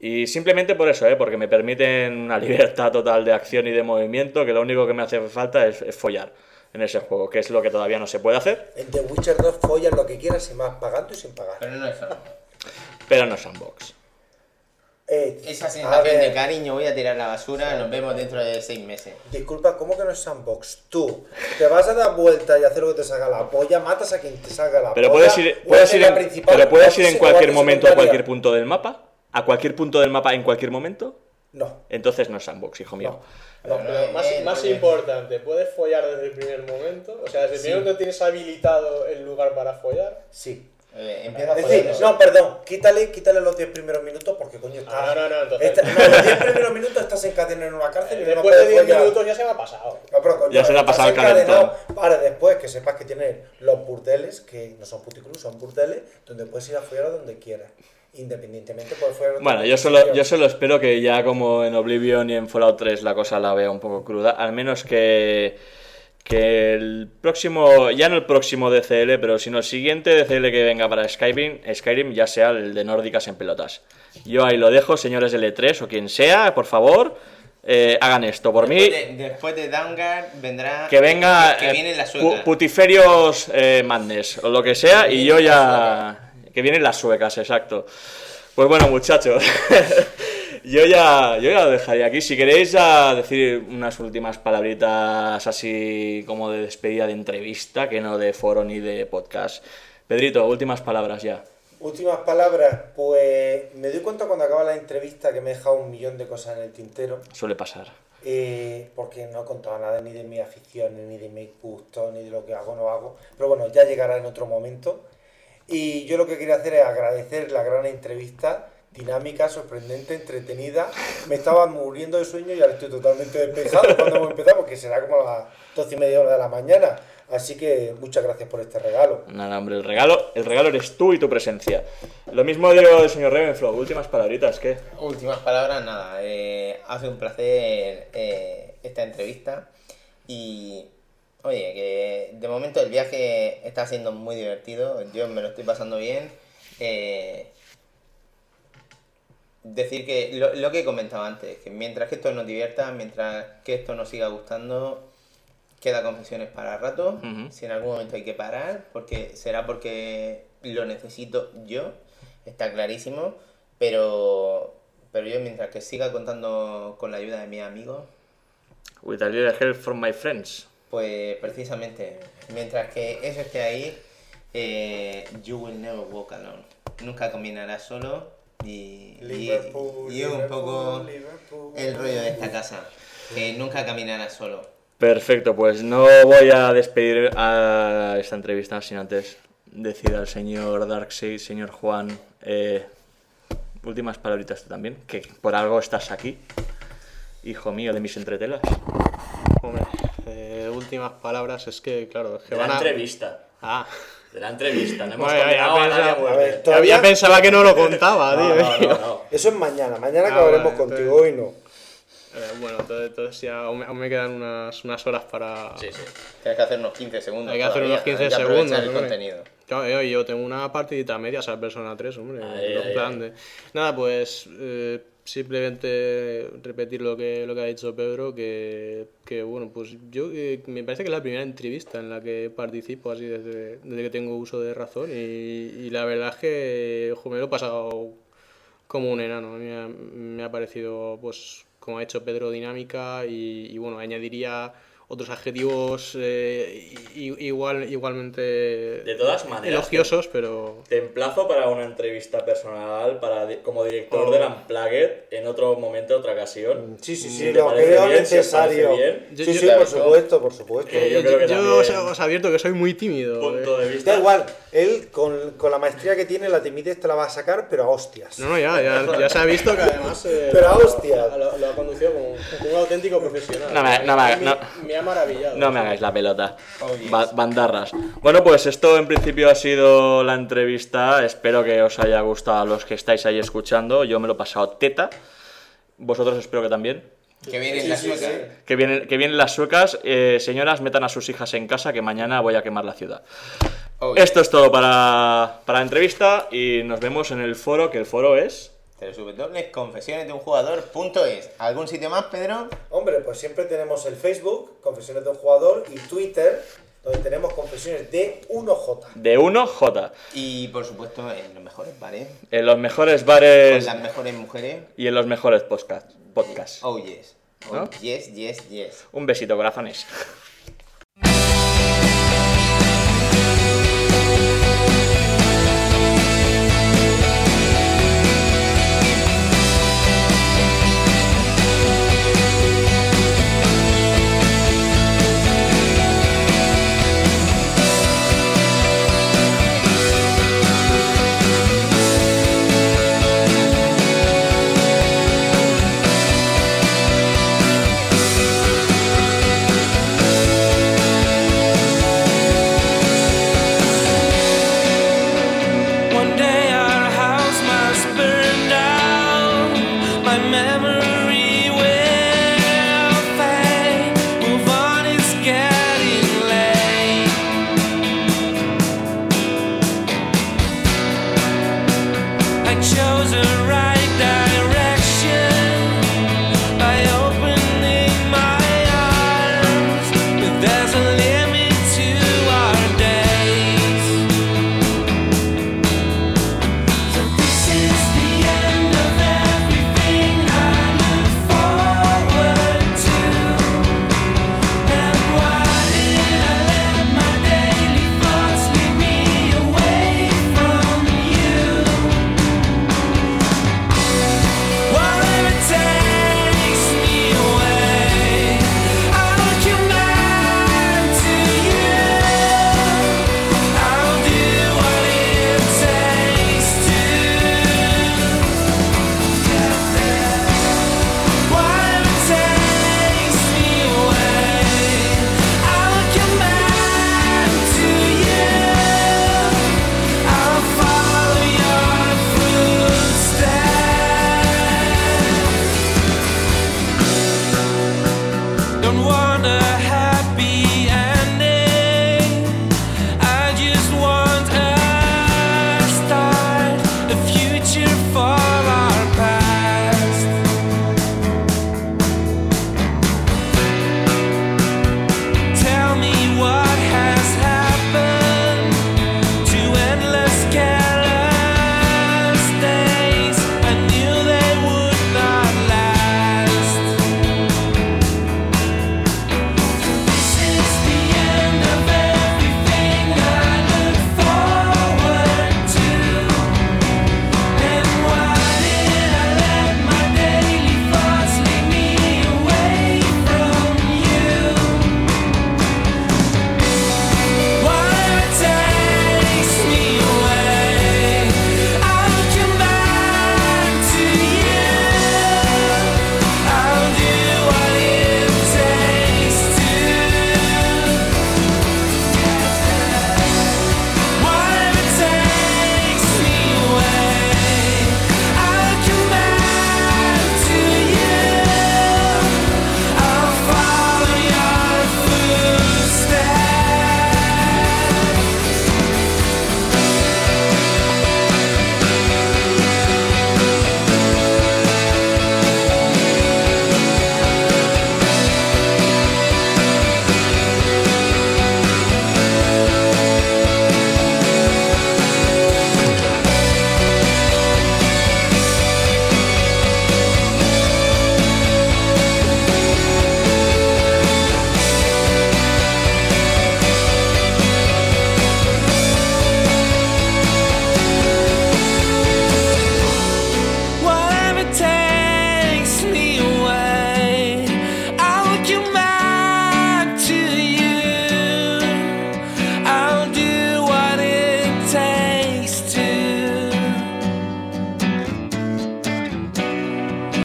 y simplemente por eso, ¿eh? porque me permiten una [LAUGHS] libertad total de acción y de movimiento que lo único que me hace falta es, es follar en ese juego, que es lo que todavía no se puede hacer, En The Witcher 2 follas lo que quieras sin más, pagando y sin pagar. Pero no es solo. pero no es sandbox. Eh, Esa sensación de cariño, voy a tirar la basura, nos vemos dentro de seis meses. Disculpa, ¿cómo que no es sandbox? Tú te vas a dar vuelta y hacer lo que te salga la polla, matas a quien te salga la Pero polla. puedes ir, puedes en ir la en, principal, pero puedes ir en cualquier momento a cualquier punto del mapa. A cualquier punto del mapa en cualquier momento. No. Entonces no es sandbox, hijo mío. No. Pero más, eh, importante, ¿puedes follar desde el primer momento? O sea, desde el primer momento tienes habilitado el lugar para follar. Sí. Eh, empieza Es decir, no, perdón, quítale, quítale los 10 primeros minutos porque coño está. Ah, no, no, entonces- Está- no, los 10 primeros minutos estás encadenado en una cárcel y no Después de puedes 10 follar. minutos ya se me ha pasado. No, pero coño, Ya se le ha estás pasado el encadenado Para después que sepas que tienes los burdeles, que no son puticlubs, son burdeles, donde puedes ir a follar a donde quieras. Independientemente puedes follar donde Bueno, yo solo, yo solo espero que ya como en Oblivion y en Fallout 3 la cosa la vea un poco cruda, al menos que, que el próximo, ya no el próximo DCL, pero sino el siguiente DCL que venga para Skyrim, Skyrim ya sea el de nórdicas en pelotas. Yo ahí lo dejo, señores de L3 o quien sea, por favor, eh, hagan esto por mí. Después de, después de Downguard vendrá. Que venga Que eh, viene la pu-. Putiferios eh, Madness o lo que sea y yo ya... Que vienen las suecas, exacto. Pues bueno, muchachos, [LAUGHS] yo ya, yo ya lo dejaría aquí. Si queréis ya decir unas últimas palabritas así como de despedida de entrevista, que no de foro ni de podcast. Pedrito, últimas palabras ya. Últimas palabras, pues me doy cuenta cuando acaba la entrevista que me he dejado un millón de cosas en el tintero. Suele pasar. eh, porque no contaba nada ni de mis aficiones, ni de mis gustos, ni de lo que hago o no hago. Pero bueno, ya llegará en otro momento. Y yo lo que quería hacer es agradecer la gran entrevista, dinámica, sorprendente, entretenida. Me estaba muriendo de sueño y ahora estoy totalmente despejado [LAUGHS] cuando hemos empezado, porque será como a las 12 y media hora de la mañana. Así que muchas gracias por este regalo. Nada, hombre, el regalo, el regalo eres tú y tu presencia. Lo mismo digo del señor Ravenflow. Últimas palabritas, ¿qué? Últimas palabras, nada. eh, ha sido un placer eh, esta entrevista. Y oye, que de momento el viaje está siendo muy divertido. Yo me lo estoy pasando bien. Eh, decir que lo, lo que he comentado antes, que mientras que esto nos divierta, mientras que esto nos siga gustando, queda confesiones para rato. Ujú. Si en algún momento hay que parar, porque será porque lo necesito yo, está clarísimo. Pero, pero yo mientras que siga contando con la ayuda de mis amigos, With a little help from my friends. Pues precisamente, mientras que eso esté ahí, eh, you will never walk alone. Nunca caminarás solo y, y, es un poco Liverpool. el rollo de esta casa, que nunca caminarás solo. Perfecto, pues no voy a despedir a esta entrevista sin antes decir al señor Darkseid, señor Juan, eh, últimas palabritas tú también, que por algo estás aquí, hijo mío de mis entretelas. Hombre, eh, últimas palabras es que, claro, es que De van la a... entrevista, Ah, de la entrevista, no hemos Bueno, ya, ya condenado a nadie a pensaba- A ver, ya, todavía- ya pensaba que no lo contaba, No, tío. no, no, no. Eso es mañana. Mañana Ah, acabaremos vale, contigo, hoy no. Eh, bueno, entonces, entonces ya aún me, aún me quedan unas, unas horas para... Sí, sí. Tienes que hacer unos 15 segundos. Hay que hacer unos todavía, 15 hay que aprovechar segundos, el contenido. Claro, yo, yo tengo una partidita media, o sea, Persona 3, hombre. Ahí, los ahí, plan ahí. de- Nada, pues eh, simplemente repetir lo que, lo que ha dicho Pedro, que, que, bueno, pues yo eh, me parece que es la primera entrevista en la que participo así desde, desde que tengo uso de razón y, la verdad es que ojo, me lo he pasado como un enano. Me ha, me ha parecido, pues, como ha hecho Pedro, dinámica y, bueno, añadiría otros adjetivos eh, i- igual, igualmente De todas maneras, elogiosos, pero... Te emplazo para una entrevista personal para como director Oh. del Unplugged en otro momento, otra ocasión. Sí, sí, Si sí, te lo creo bien, si os parece necesario. bien. Yo- Sí, yo- sí, por supuesto, por supuesto. Eh, yo creo que yo también- os, os advierto que soy muy tímido. Punto eh. de vista. Da igual, él con, con la maestría que tiene, la timidez te la va a sacar, pero a hostias. No, no, ya, ya, ya se ha visto que además eh, Pero a hostia. lo, lo ha conducido como, como un auténtico profesional. No me- no me haga- me, no. me ha maravillado. No me hagáis la pelota. Oh, yes. Ba- bandarras. Bueno, pues esto en principio ha sido la entrevista. Espero que os haya gustado a los que estáis ahí escuchando. Yo me lo he pasado teta. Vosotros espero que también. Que vienen las suecas. Que vienen, que vienen las suecas. Eh, señoras, metan a sus hijas en casa que mañana voy a quemar la ciudad. Oh. Esto es todo para, para la entrevista y nos vemos en el foro, que el foro es... confesiones de un jugador.es. ¿Algún sitio más, Pedro? Hombre, pues siempre tenemos el Facebook, Confesiones de un Jugador, y Twitter, donde tenemos confesiones de 1J. de 1J. Y por supuesto en los mejores bares, En los mejores con bares las mejores mujeres. y en los mejores podcast-. Oh yes. Oh ¿No? yes, yes, yes. Un besito, corazones.